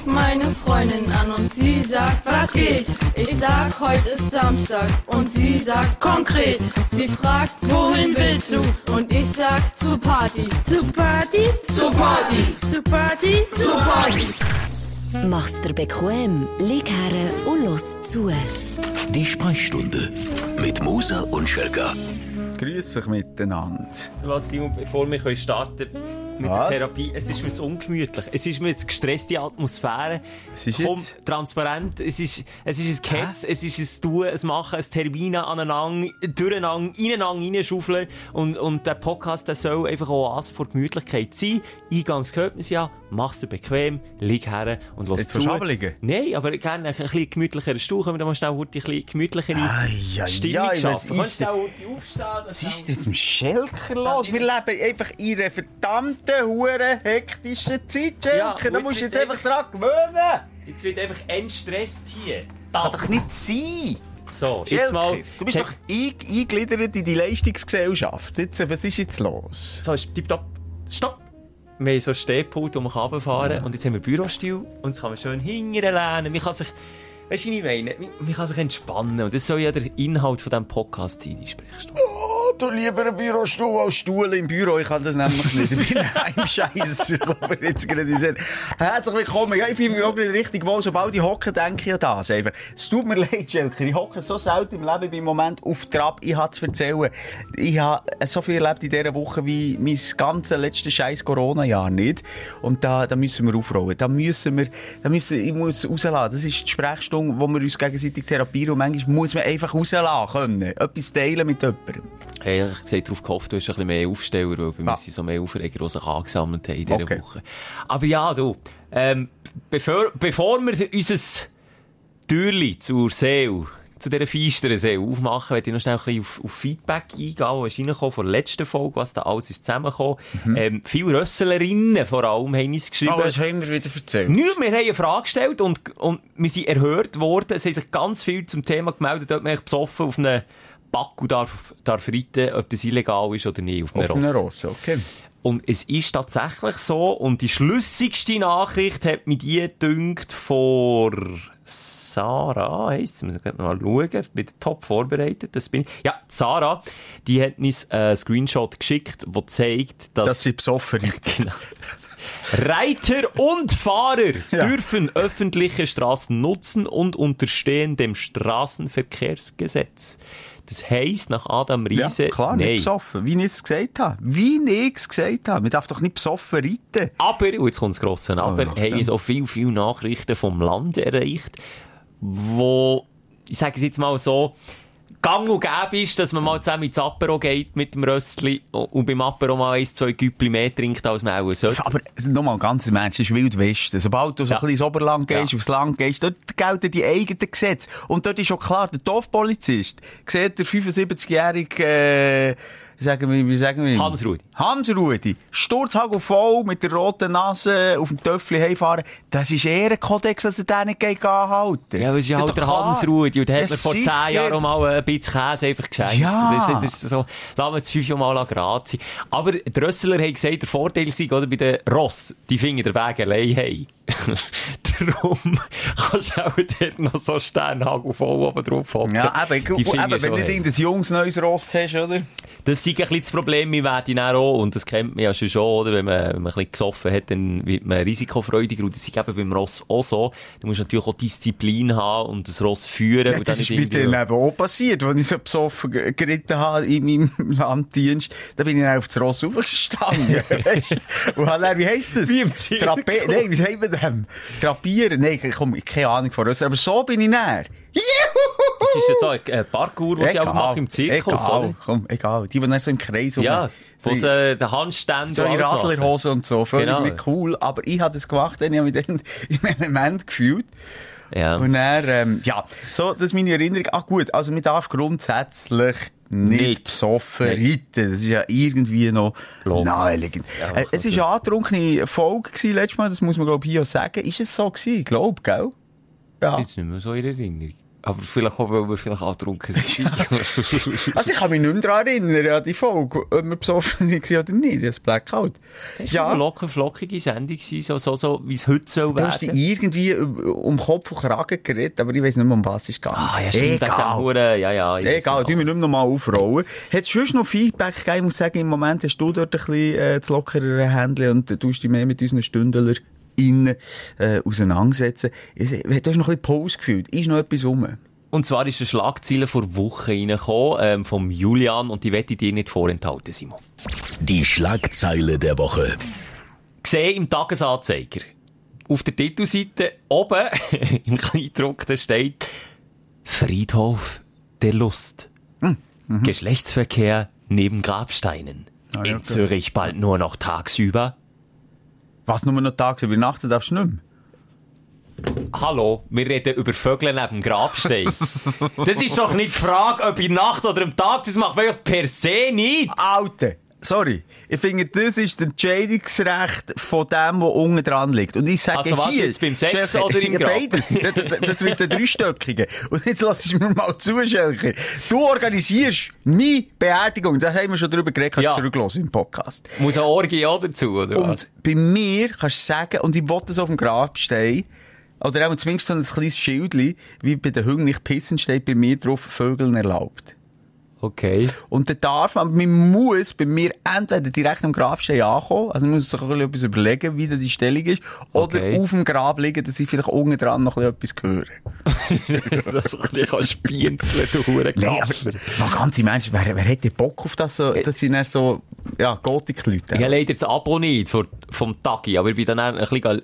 ruft meine Freundin an und sie sagt, was geht? Ich sag, heute ist Samstag und sie sagt konkret. Sie fragt, wohin willst du? Und ich sag, zu Party. Zu Party? Zu Party. Zu Party? Zu Party. Mach's dir bequem, lieg her und los zu. Die Sprechstunde mit Musa und Schelga. Grüß euch miteinander. Was, Simon, bevor wir starten mit Was? der Therapie, es ist mir zu ungemütlich. Es ist mir zu gestresste Atmosphäre. Was ist Komm, jetzt? transparent. Es ist, es ist ein Ketz, es ist ein Tun, ein Machen, ein Termine aneinander, durcheinander, ineinander reinschaufeln. Und, und der Podcast, der soll einfach auch Oase vor Gemütlichkeit sein. Eingangs hört man es ja. Mach's dir bequem, lieg her und Jetzt zu. runterliegen? Nein, aber gerne ein bisschen gemütlicherer Stuhl. Können wir da mal schnell heute ein bisschen gemütlichere Stimmung was schaffen? Kannst du heute aufstehen? Was ist denn mit dem Schelker los? Wir leben einfach in einer verdammten, huren hektischen Zeit, Schelker. Ja, da musst du jetzt einfach dran gewöhnen. Jetzt wird einfach entstresst hier. Kann doch nicht sein. So, jetzt mal. Schelker, du bist doch ein, eingegliedert in die Leistungsgesellschaft. Jetzt, was ist jetzt los? So, tipptopp. Stopp! Wir haben so ein Stehpult, wo man runterfahren kann. Und jetzt haben wir Bürostil. Und jetzt kann man schön hingern lehnen. Man kann sich, weißt du, ich meine? Man- kann sich entspannen. Und das soll ja der Inhalt von diesem Podcast sein, die Sprechstunde. Oh, du lieber ein Bürostuhl als Stuhl im Büro. Ich kann das nämlich nicht. Ich bin ein Scheißer, aber jetzt gerade sehen. Herzlich willkommen. Ja, ich fühle mich auch nicht richtig wohl. Sobald ich hocke, denke ich an das. Einfach. Es tut mir leid, Schelker. Ich hocke so selten im Leben. Im Moment auf Trab. Ich habe zu erzählen. Ich habe so viel erlebt in dieser Woche wie mein ganzes letztes scheiß Corona-Jahr nicht. Und da, da müssen wir aufrollen. Da müssen wir, da müssen, ich muss rauslassen. Das ist die Sprechstunde, wo wir uns gegenseitig therapieren. Und manchmal muss man einfach rauslassen können. Etwas teilen mit jemandem. Hey, ich habe darauf gehofft, du hast ein bisschen mehr Aufsteller, weil bei mir Ah. sind so mehr Aufreger, die sich angesammelt haben in dieser Okay. Woche. Aber ja, du, ähm, bevor, bevor wir unser Türli zur Seele, zu dieser feisteren Seele aufmachen, möchte ich noch schnell ein bisschen auf, auf Feedback eingehen, was reingekommen von der letzten Folge, was da alles ist zusammengekommen. Ähm, viele Rösslerinnen vor allem haben uns geschrieben. Oh, was haben wir wieder erzählt? Nichts, wir haben eine Frage gestellt und, und wir sind erhört worden. Es haben sich ganz viel zum Thema gemeldet, ob man eigentlich besoffen auf einem Backu darf, darf reiten, ob das illegal ist oder nicht, auf einem Auf einem Ross. Okay. Und es ist tatsächlich so, und die schlüssigste Nachricht hat mich die gedünkt vor Sarah, heisst sie, muss ich mal schauen, ich bin top vorbereitet, das bin ich. Ja, Sarah, die hat uns einen Screenshot geschickt, der zeigt, dass... Dass sie besoffen. Genau. Reiter und Fahrer Ja. dürfen öffentliche Straßen nutzen und unterstehen dem Straßenverkehrsgesetz. Das heisst, nach Adam Ja, Riese, klar, nein. nicht besoffen. Wie ich es gesagt habe. Wie ich es gesagt habe. Man darf doch nicht besoffen reiten. Aber, und jetzt kommt das grosse Aber, nach haben dem. uns auch viel, viel Nachrichten vom Land erreicht, wo, ich sage es jetzt mal so, gang und gäbe ist, dass man mal zusammen ins Apero geht mit dem Röstli und beim Apero mal ein, zwei Güppli mehr trinkt, als man auch sollte. Aber nochmal, ganz im Ernst, es ist Wild Westen. Sobald du so Ja. ein bisschen ins Oberland gehst, Ja. aufs Land gehst, dort gelten die eigenen Gesetze. Und dort ist schon klar, der Dorfpolizist sieht der 75-jährige, äh, sagen wir, wie sagen wir? ihn? Hans-Rudi. Hans-Rudi. Sturzhagel voll, mit der roten Nase, auf dem Töffel heimfahren. Das ist eher ein Kodex, dass er den nicht anhalten Ja, aber es ist halt der doch klar. Hans-Rudi und der hat mir vor sicher. zehn Jahren auch mal ein bisschen Käse einfach geschenkt. Ja. Das, ist- das ist so, lassen wir jetzt fünf Jahre mal gratis. Aber die Rössler haben gesagt, der Vorteil sei, oder, bei den Ross, die finden den Weg allein heim. Darum kannst du auch dort noch so Sternhagel voll oben drauf hocken. Ja, eben, gut, eben wenn du irgendein junges neues Ross hast, oder? Das ist ein bisschen das Problem, wir werden dann auch, und das kennt man ja schon, schon oder? Wenn, man, wenn man ein bisschen gesoffen hat, dann wird man risikofreudiger. Und das ist eben beim Ross auch so. Du musst natürlich auch Disziplin haben und das Ross führen. Ja, das ist nicht mir irgendwie- dann eben auch passiert, als ich so besoffen ge- geritten habe in meinem Landdienst. Da bin ich dann auf das Ross aufgestanden. weisst du? Und dann, wie heisst das? Wie im Zirkus. Trape Nein, wie sagt man dem? Trapieren? Nein, ich komme, keine Ahnung von Rösser. Aber so bin ich näher. Das ist ja so ein äh, Parkour, den sie auch machen im Zirkus, egal, oder? Komm, egal. Die, die dann so im Kreis rum- Ja, wo sie äh, den Handstand so in. Radlerhose und so. Völlig Genau. nicht cool. Aber ich habe das gemacht, dann habe ich mich dann im Element gefühlt. Ja. Und dann, ähm, ja, so, das ist meine Erinnerung. Ah, gut, also man darf grundsätzlich nicht, Nicht. besoffen Nicht. reiten. Das ist ja irgendwie noch Logisch. naheliegend. Ja, äh, es war eine antrunkene Folge gewesen, letztes Mal, das muss man, glaube ich, hier auch sagen. Ist es so gewesen? Ich glaube, gell? Ja. Jetzt nicht mehr so in Erinnerung. Aber vielleicht auch, weil wir vielleicht angetrunken sind. Also ich kann mich nicht mehr daran erinnern, an die Folge, ob wir besoffen waren oder nicht, das Blackout. Es war eine locker flockige Sendung, so, so, so wie es heute soll Du hast dich werden. irgendwie um Kopf und Kragen geredet, aber ich weiss nicht mehr, um was es geht. Ah, ja, stimmt, Egal. Huren, ja, ja. Egal, tun wir nicht mehr nochmal aufrollen. Hat es sonst noch Feedback gegeben? Ich muss sagen, im Moment hast du dort ein bisschen äh, das lockerere Händchen und du tust dich mehr mit unseren Stündler innen äh, auseinandersetzen. Es- Du hast noch ein bisschen Pause gefühlt. Ist noch etwas rum? Und zwar ist eine Schlagzeile vor Wochen reingekommen, ähm, vom Julian, und die wette ich dir nicht vorenthalten, Simon. Die Schlagzeile der Woche. Gesehen im Tagesanzeiger. Auf der Titelseite oben, im Kleindruck, da steht Friedhof der Lust. Geschlechtsverkehr neben Grabsteinen. Ah, ja, in. Zürich bald nur noch tagsüber. Was, nur noch tags übernachten darfst du nicht mehr? Hallo, wir reden über Vögel neben dem Grabstein. das ist doch nicht die Frage, ob in Nacht oder am Tag, das macht man per se nicht. Alter, sorry. Ich finde, das ist das Entscheidungsrecht von dem, der unten dran liegt. Und ich sage Also was, hier... jetzt beim Sex Schelker, oder im Grab? Beides. Das, das, wird ein Dreistöckiger. Und jetzt lass ich mir mal zu, Schelker. Du organisierst meine Beerdigung. Da haben wir schon drüber geredet, kannst du Ja. zurücklassen im Podcast. Muss eine Orgie auch dazu, oder was? Und bei mir kannst du sagen, und ich wollte das auf dem Grabstein, oder auch zumindest so ein kleines Schildchen, wie bei den Hüngen nicht pissen, steht bei mir drauf, Vögeln erlaubt. Okay. Und dann darf man, man muss bei mir entweder direkt am Grabstein ankommen, also man muss sich ein bisschen etwas überlegen, wie die Stellung ist, oder Okay. auf dem Grab liegen, dass ich vielleicht unten dran noch ein bisschen etwas höre. dass du ein bisschen spienzeln, du Huren Nein, aber mal ganz im Ernst, wer, wer hätte Bock auf das so, das sind dann so, ja, Gothic-Leute. Ich habe leider das Abo nicht vor, vom Tagi, aber ich bin dann auch ein bisschen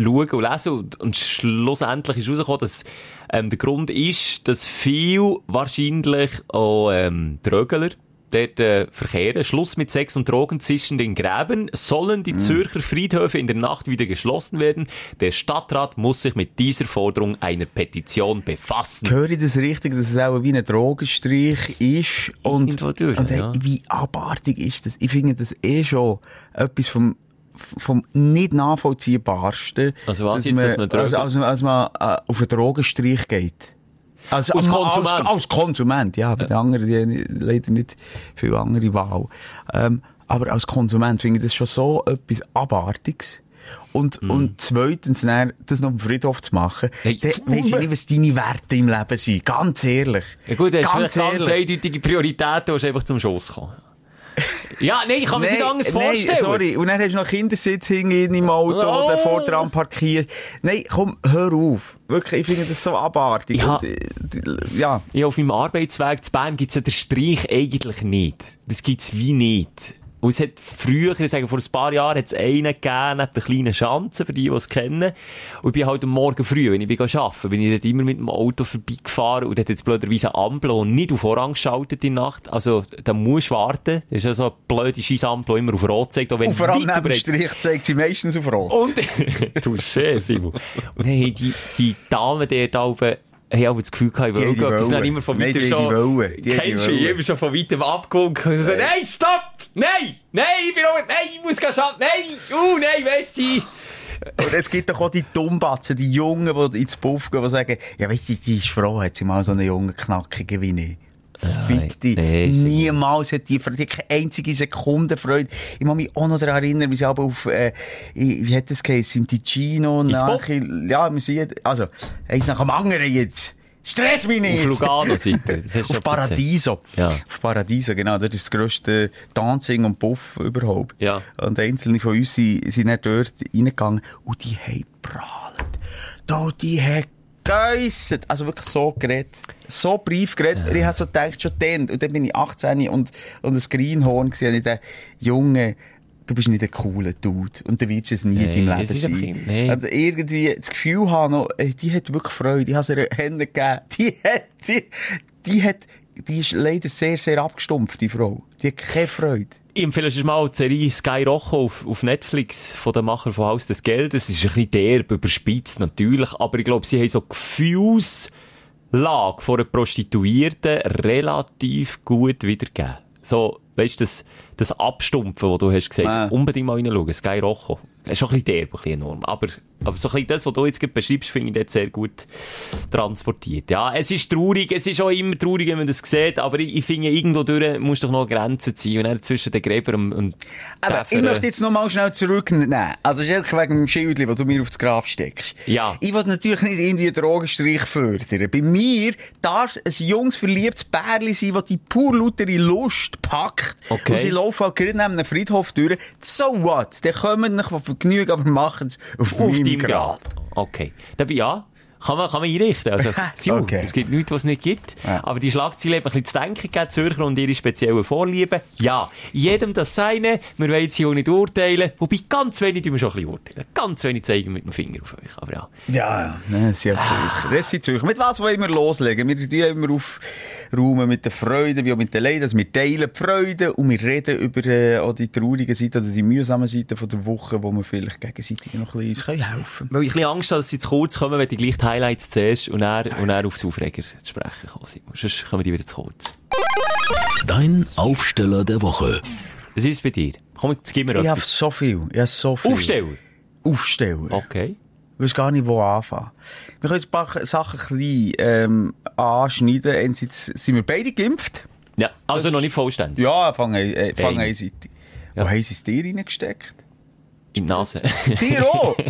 schauen und lesen und, und schlussendlich ist rausgekommen, dass ähm, der Grund ist, dass viel wahrscheinlich auch ähm, Drögler dort äh, verkehren. Schluss mit Sex und Drogen zwischen den Gräben. Sollen die Zürcher Friedhöfe in der Nacht wieder geschlossen werden? Der Stadtrat muss sich mit dieser Forderung einer Petition befassen. Höre ich das richtig, dass es auch wie ein Drogenstrich ist? Und, durch, und ey, ja. wie abartig ist das? Ich finde das eh schon etwas vom, vom nicht nachvollziehbarsten. Also was jetzt, dass man also, also, als man äh, auf einen Drogenstrich geht. Also, Als als Konsument. Als, als Konsument, ja. Bei den anderen, die leider nicht viel andere Wahl. Ähm, aber als Konsument finde ich das schon so etwas Abartiges. Und, Mhm. und zweitens, dann, das noch dem Friedhof zu machen, Hey, dann weiss ich nicht, was deine Werte im Leben sind. Ganz ehrlich. Ja gut, ist vielleicht ganz ehrlich. eindeutige Prioritäten, du musst einfach zum Schuss kommen. Ja, nein, ich kann mir das nicht anders vorstellen. Nein, sorry. Und dann hast du noch Kindersitz hinten im Auto, Oh. der vor dran parkiert. Nein, komm, hör auf. Wirklich, ich finde das so abartig. Ja. Und, äh, ja. Ja, auf meinem Arbeitsweg zu Bern gibt's ja den Streich eigentlich nicht. Das gibt's wie nicht. Und es hat früher, ich sage, vor ein paar Jahren hat es einen gegeben, neben den kleinen Schanzen, für die, die es kennen. Und ich bin halt am Morgen früh, wenn ich bin arbeiten, bin ich dort immer mit dem Auto vorbeigefahren und hat jetzt blöderweise eine Ampel und nicht auf Orange geschaltet in der Nacht. Also, da musst du warten. Das ist ja so eine blöde Scheissampel, die immer auf Rot zeigt, auch wenn Und vor allem neben Strich zeigt sie meistens auf Rot. Und, du Simon. Und dann haben die, die Damen dort oben, haben auch das Gefühl gehabt, ich will haben die etwas. wollen. Dann immer von weitem schon, kennst du, wollen. immer schon von weitem abgewunken. Und so, nein, stopp! Nein! Nein, ich bin noch, nein, ich muss gehen schaffen, nein! Uh, nein, merci! Und es gibt doch auch die Dummbatzen, die Jungen, die ins Puff gehen, die sagen, ja, weißt du, die ist froh, hat sie mal so einen jungen Knackigen wie ich. Fick dich. nee, Niemals hat die, die keine einzige Sekunde Freude. Ich muss mich auch noch daran erinnern, wie sie aber auf, äh, wie hat das geheißen, im Ticino, nach, ja, wir sind, also, eins nach dem anderen jetzt. Stress mich nicht! Auf Lugano-Seite. Auf Paradiso. Ja. Auf Paradiso, genau. Das ist das grösste Dancing und Puff überhaupt. Ja. Und einzelne von uns sind, sind dort reingegangen und die haben prahlt. Da, die haben geäusset. Also wirklich so geredet. So brief geredet. Ich habe so gedacht, schon dann, und dann bin ich 18 und, und ein Greenhorn gesehen, ich dachte, Junge, du bist nicht ein cooler Dude. Und du willst es nie in Nein, deinem Leben sein. nicht- nein. Und irgendwie das Gefühl haben, noch, ey, die hat wirklich Freude. Ich habe sie ihr Hände gegeben. Die hat, die, die hat, die ist leider sehr, sehr abgestumpft, die Frau. Die hat keine Freude. Ich empfehle euch mal die Serie Sky Rojo auf, auf Netflix von den Macher von Haus des Geldes. Es ist ein bisschen derb, überspitzt natürlich, aber ich glaube, sie haben so Gefühlslage von einer Prostituierten relativ gut wiedergegeben. So, weißt du, das, das Abstumpfen, das du hast gesagt, Ah. unbedingt mal reinschauen. Sky Rojo. Das ist schon ein bisschen derb, ein bisschen enorm, aber Aber so ein bisschen das, was du jetzt beschreibst, finde ich dort sehr gut transportiert. Ja, es ist traurig, es ist auch immer traurig, wenn man das sieht, aber ich, ich finde, irgendwo durch muss doch noch Grenzen ziehen und dann zwischen den Gräbern und, und Aber ich Däfern- möchte jetzt noch mal schnell zurücknehmen. Also, Schelke, wegen dem Schild, das du mir aufs Grab steckst. Ja. Ich will natürlich nicht irgendwie einen Drogenstrich fördern. Bei mir darf es ein junges, verliebtes Bärli sein, das die pur lautere Lust packt. Okay. Und sie laufen halt gerade neben einem Friedhof durch. So what? Dann kommen nicht von Vergnügen, aber machen es auf, auf deinem Grab. Okay. Dabei, ja. Kann man, kann man einrichten. Also, Simon, Okay. es gibt nichts, was es nicht gibt. Ja. Aber die Schlagzeile hat ein bisschen zu denken gegeben, Zürcher und ihre speziellen Vorlieben. Ja, jedem das seine. Wir wollen hier auch nicht urteilen. Wobei, ganz wenig tun wir schon ein bisschen urteilen. Ganz wenig zeigen mit dem Finger auf euch. Aber ja. Ja, ja, ne, das sind Zürcher. Das sind Zürcher. Mit was wollen wir loslegen? Wir tun immer aufräumen mit der Freude, wie auch mit den Leiden. Also wir teilen die Freude und wir reden über äh, auch die traurigen Seiten oder die mühsamen Seiten von der Woche, wo wir vielleicht gegenseitig noch ein bisschen helfen können. Weil ich ein bisschen Angst habe, dass sie zu kurz kommen, wenn die gleich Highlights zuerst und dann, und dann aufs Aufreger zu sprechen kommen. Simon. Sonst kommen die wieder zu kurz. Dein Aufsteller der Woche. Was ist es bei dir? Komm, jetzt gib mir Ich habe etwas. so viel. Ich habe so viel. Aufsteller. Aufsteller. Okay. Ich weiß gar nicht, wo anfangen. Wir können ein paar Sachen klein ähm, anschneiden. Einerseits sind wir beide geimpft. Ja, also noch nicht vollständig. Ja, fang, äh, fang. Ja. Wo haben sie es dir reingesteckt? In die Nase. Dir auch?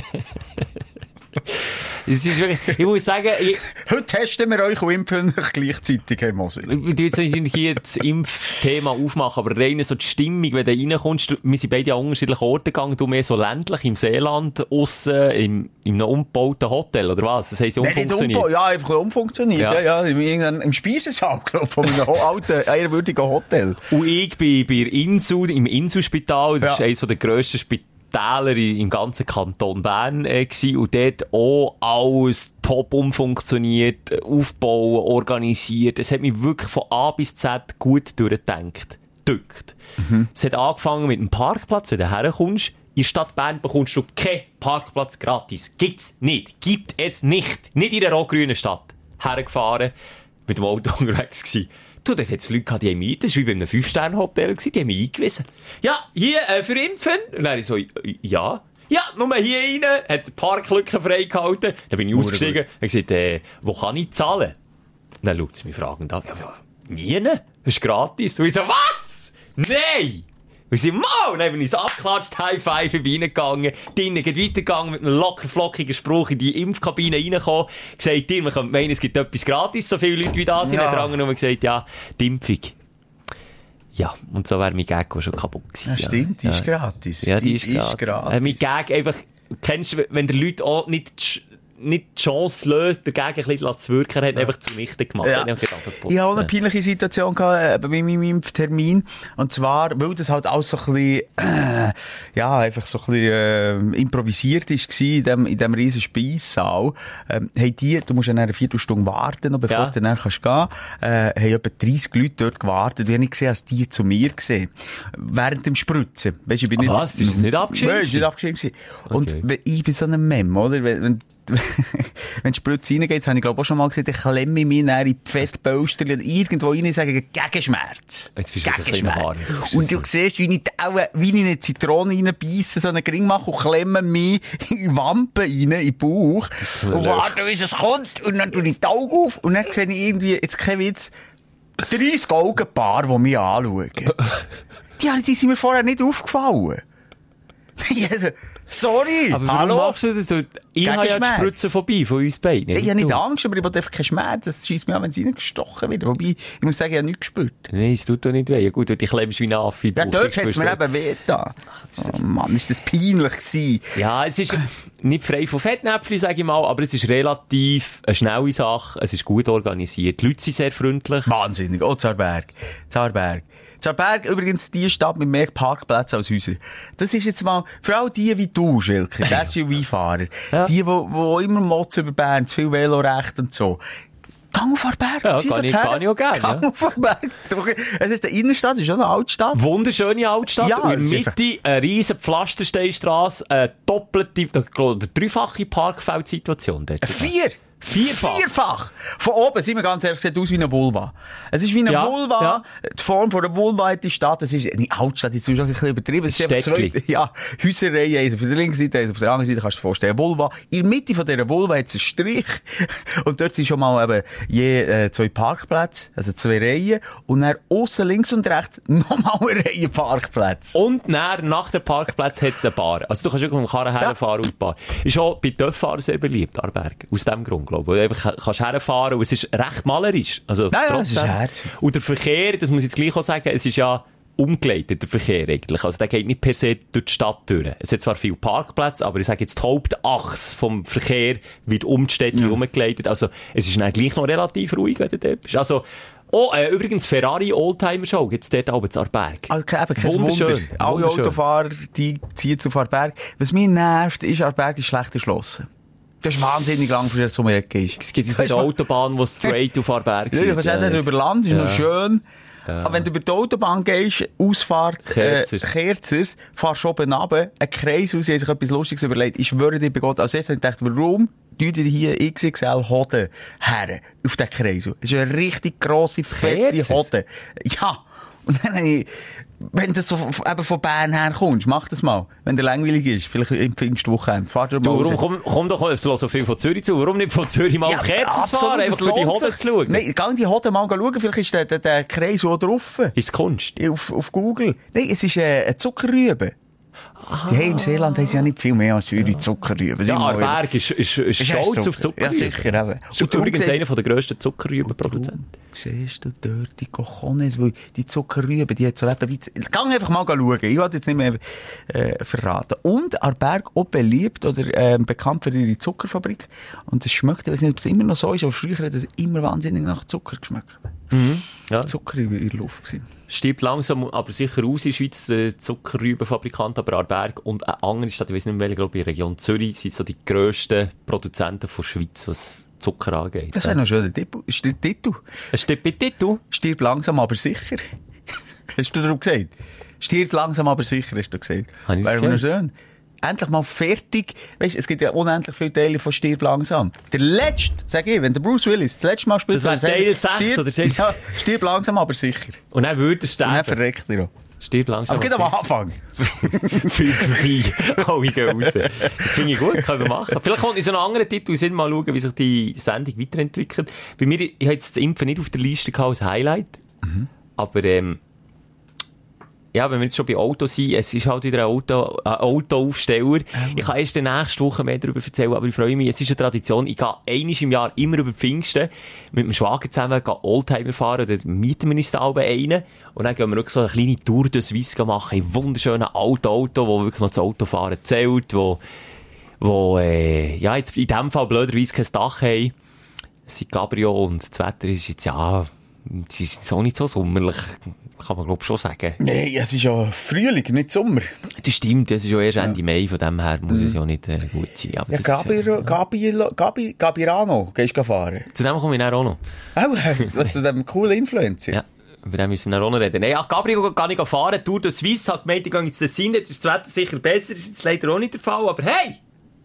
Es ist wirklich, ich muss sagen, ich, Heute testen wir euch und impfen euch gleichzeitig, Herr Moser. ich will jetzt nicht hier das Impfthema aufmachen, aber rein so die Stimmung, wenn du reinkommst, wir sind beide an unterschiedlichen Orten gegangen, du mehr so ländlich, im Seeland, aussen, im, in einem umgebauten Hotel, oder was? Das heisst, Nein, umfunktioniert. umbauen. Ja, einfach umfunktioniert. Ja. Ja, ja, im, Speisesaal, glaube ich, von einem alten, ehrwürdigen Hotel. Und ich bin bei der Insul, im Inselspital, das Ja. ist eines der grössten Spitäler i- im ganzen Kanton Bern äh, gewesen. und dort auch alles top umfunktioniert, aufbauen, organisiert. Es hat mich wirklich von A bis Z gut durchgedacht. Dückt. Es hat angefangen mit einem Parkplatz, wenn du herkommst. In der Stadt Bern bekommst du keinen Parkplatz gratis. Gibt's nicht. Gibt es nicht. Nicht in der rot-grünen Stadt. Hergefahren, mit dem Auto unterwegs gewesen. Du, dort hat's Leute gehabt, die haben mich, das war wie bei einem Fünf-Sterne-Hotel, die haben mich eingewiesen. Ja, hier, äh, für Impfen? Und dann ich so, äh, ja. Ja, nur hier rein, hat die Parklücke freigehalten. Dann bin ich ausgestiegen, und gesagt, äh, wo kann ich zahlen? Und dann schaut sie mich fragend an, ja, ja, nie, das ist gratis. Und ich so, was? Nein! Und sie, Mau! Und dann bin ich so abgeklatscht, High Five, bin reingegangen, drinnen geht weitergegangen, mit einem locker flockigen Spruch in die Impfkabine reingekommen, gesagt, dir, man könnte meinen, es gibt etwas gratis, so viele Leute wie da sind, Ja. ja. dran und gesagt, ja, die Impfung. Ja, und so wäre mein Gag schon kaputt gewesen. Ja, stimmt, die ist gratis. Ja, die, ist, gratis. gratis. Äh, mein Gag einfach, kennst du, wenn der Leute auch nicht, die nicht die Chance lässt, dagegen ein bisschen zu wirken, hat einfach zunichte gemacht. Ja. Geputzt, Ich habe auch eine ne? peinliche Situation gehabt, äh, bei meinem Impftermin. Und zwar, weil das halt alles so ein bisschen, äh, ja, einfach so ein bisschen, äh, improvisiert ist in dem, in dem riesen Speissaal. Ähm, hey, die, du musst ja eine Viertelstunde warten, noch bevor Ja. du dann kannst gehen, äh, haben etwa 30 Leute dort gewartet. Und ich habe nicht gesehen, als die zu mir gesehen. Während dem Spritzen. Weißt, ich bin Ah, nicht, was? Ist das nicht abgeschrieben Nein, ist nicht abgeschrieben. Und Okay. wenn- ich bin so ein Mem, oder? Wenn, wenn, die Spritze reingeht, das habe ich glaube auch schon mal gesagt, ich klemme mich dann in die Fettpolster und irgendwo rein sage, Gegenschmerz. Jetzt bist du ist Und du siehst, wie ich, Augen- wie ich eine Zitrone reinbeisse, so einen Gring mache und klemme mich in die Wampe rein, in den Bauch. Und warte, bis es kommt. Und dann tue ich die Augen auf und dann sehe ich irgendwie, jetzt kein Witz, 30 Augenpaar, die mich anschauen. Die, die sind mir vorher nicht aufgefallen. Sorry, Aber warum hallo? machst du das? Du- Ich habe ja die Schmerz. Spritze vorbei von uns beiden. Ich habe nicht. Angst, aber ich will einfach keinen Schmerz. Das schießt mich an, wenn sie reingestochen wird. Wobei, ich muss sagen, ich habe nichts gespürt. Nein, es tut doch nicht weh. Ja gut, du klemmst wie ein Affe. Ja, dort hat es mir eben weh da. Oh Mann, ist das peinlich gewesen. Ja, es ist nicht frei von Fettnäpfchen, sage ich mal, aber es ist relativ eine schnelle Sache. Es ist gut organisiert. Die Leute sind sehr freundlich. Wahnsinnig. Oh, Zarberg. Zarberg. Zarberg, übrigens, die Stadt mit mehr Parkplätzen als Häuser. Das ist jetzt mal, vor allem die wie du, Schilke, die SUV-Fahrer. Ja. Die, wo, wo immer motzen über Bern, zu viel Velorecht und so. Gang auf den Berg. Ja, kann ich- kann ich auch gerne, Gang ja. auf den Berg. Es ist eine Innenstadt, es ist schon eine Altstadt. Wunderschöne Altstadt. Ja, in der Mitte eine riesen Pflastersteinstrasse, eine doppelte, eine dreifache Parkfeldsituation dort. Vier! Vierfach? Vierfach! Von oben, sind wir ganz ehrlich, sieht aus wie eine Vulva. Es ist wie eine Ja, Vulva. ja. Die Form von einer Vulva hat die Stadt. Es ist, nicht Altstadt, jetzt ist ein bisschen übertrieben. Es ist einfach zwei, ja, Häuserreihen. Eins auf der linken Seite, eins auf der anderen Seite, kannst du dir vorstellen. Vulva. In der Mitte von dieser Vulva hat es einen Strich. Und dort sind schon mal eben je, äh, zwei Parkplätze, also zwei Reihen. Und dann aussen links und rechts nochmal eine Reihe Parkplätze. Und dann, nach dem Parkplatz hat es eine Bar. Also du kannst wirklich mit dem Karren herfahren und die Bar. Ist auch bei Töfffahrern sehr beliebt, Arberg. Aus dem Grund, glaube ich. Einfach kannst herfahren und es ist recht malerisch. Also, Ja, ja, es ist herzig. Und der Verkehr, das muss ich jetzt gleich auch sagen, es ist ja umgeleitet, der Verkehr eigentlich. Also der geht nicht per se durch die Stadt durch. Es hat zwar viele Parkplätze, aber ich sage jetzt, die Hauptachse vom Verkehr wird um die Städte umgeleitet. Also es ist dann gleich noch relativ ruhig, wenn du dort bist. Also, oh, äh, übrigens, Ferrari Oldtimer Show gibt's dort oben zu Arberg. Also, eben, kein Wunderschön. Wunder. Alle. Autofahrer, die ziehen zu Arberg. Was mich nervt, ist, Arberg ist schlecht erschlossen. Das ist wahnsinnig lang, für so eine Ecke ist. Es gibt jetzt Das eine ist- Autobahn, die straight auf Arberg Ja, du kannst auch nicht über Land, ist noch schön. Ja. Aber wenn du über die Autobahn gehst, Ausfahrt, äh, Kerzers. Kerzers, fahrst du oben runter, ein Kreis aus, sich etwas Lustiges überlegt. Ich schwöre dir bei Gott, als erstes habe ich gedacht, warum die hier XXL Hoden her auf den Kreis? Es ist eine richtig grosse, fette Kerzers? Hoden. Ja. Und dann habe ich, wenn du so eben von Bern her kommst, mach das mal. Wenn der langweilig ist, vielleicht im Pfingstwochenende. Fahr dir mal Du, warum komm, komm doch es so viel von Zürich zu? Warum nicht von Zürich mal auf Kerzers fahren, einfach für die Hoden zu schauen? Nein, geh die Hoden mal schauen, vielleicht ist der, der, der Kreis auch drauf. Ist Kunst? Auf, auf Google. Nein, es ist äh, eine Zuckerrübe. Die haben im Seeland haben sie ja nicht viel mehr als Zürich Zuckerrüben. Ja, Arberg ist, ist, ist stolz auf Zucker. Ja, sicher, eben. Ist übrigens einer der grössten Zuckerrübenproduzenten. Siehst du dort die Cojones, weil die Zuckerrübe, die hat so eben weit... Gang einfach mal schauen. Ich wollte jetzt nicht mehr äh, verraten. Und Arberg auch beliebt oder ähm, bekannt für ihre Zuckerfabrik. Und es schmeckt, ich weiß nicht, ob es immer noch so ist, aber früher hat es immer wahnsinnig nach Zucker geschmeckt. Ja. Zucker in der Luft gewesen. Stirbt langsam, aber sicher aus in der Schweiz, der Zuckerrübenfabrikant, aber Arberg und eine andere Stadt, ich weiß nicht mehr, welche, glaube ich, in der Region Zürich, sind so die grössten Produzenten von Schweiz, was Zucker angeht. Das wäre noch schön. Der Titel- der Titel. Es steht bei Titel. Stirb langsam, aber sicher. hast du darum gesagt? Stirb langsam, aber sicher, hast du gesagt. Ich Wäre noch schön. Endlich mal fertig. Weißt, es gibt ja unendlich viele Teile von Stirb langsam. Der letzte, sag ich, wenn der Bruce Willis das letzte Mal spielt, Das wäre er Teil sagen, sechs stirb, oder sechs? Ja, stirb langsam, aber sicher. Und dann würde er Und dann sterben. verreckt er auch. Stirb langsam. Aber geht am Anfang. Viel vorbei. Alle gehen raus. Finde ich gut, können wir machen. Vielleicht kommt in so einen anderen Titel Sinn, mal schauen, wie sich die Sendung weiterentwickelt. Bei mir, ich habe jetzt das Impfen nicht auf der Liste gehabt als Highlight. Aber, ähm, ja, wenn wir jetzt schon bei Autos sind, es ist halt wieder ein Auto, ein Autoaufsteller. Ich kann erst nächsten Woche mehr darüber erzählen, aber ich freue mich, es ist eine Tradition. Ich gehe einmal im Jahr immer über Pfingsten mit dem Schwager zusammen gehen Oldtimer fahren, dann mieten wir uns da oben rein und dann gehen wir wirklich so eine kleine Tour de Suisse machen, in wunderschönen alten Auto, wo wirklich noch das Autofahren zählt, wo, wo, äh, ja, jetzt in dem Fall blöderweise kein Dach haben. Es sind Cabrio und das Wetter ist jetzt, ja, es ist jetzt auch nicht so sommerlich, kann man glaub schon sagen. Nein, es ist ja Frühling, nicht Sommer. Das stimmt, das ist ja erst Ende Mai, von dem her muss es ja nicht äh, gut sein. Aber Ja, das ist, Gabi, Gabi, Gabi, Gabirano, gehst du fahren? Zu dem komme ich dann auch noch. Was zu dem coolen Influencer. Ja. Über den müssen wir noch reden. Nein, ja, Gabriel kann ich fahren. Tour de Suisse hat gemeint, ich gehe ins Tessin, jetzt ist das Wetter sicher besser. Ist jetzt leider auch nicht der Fall, aber hey!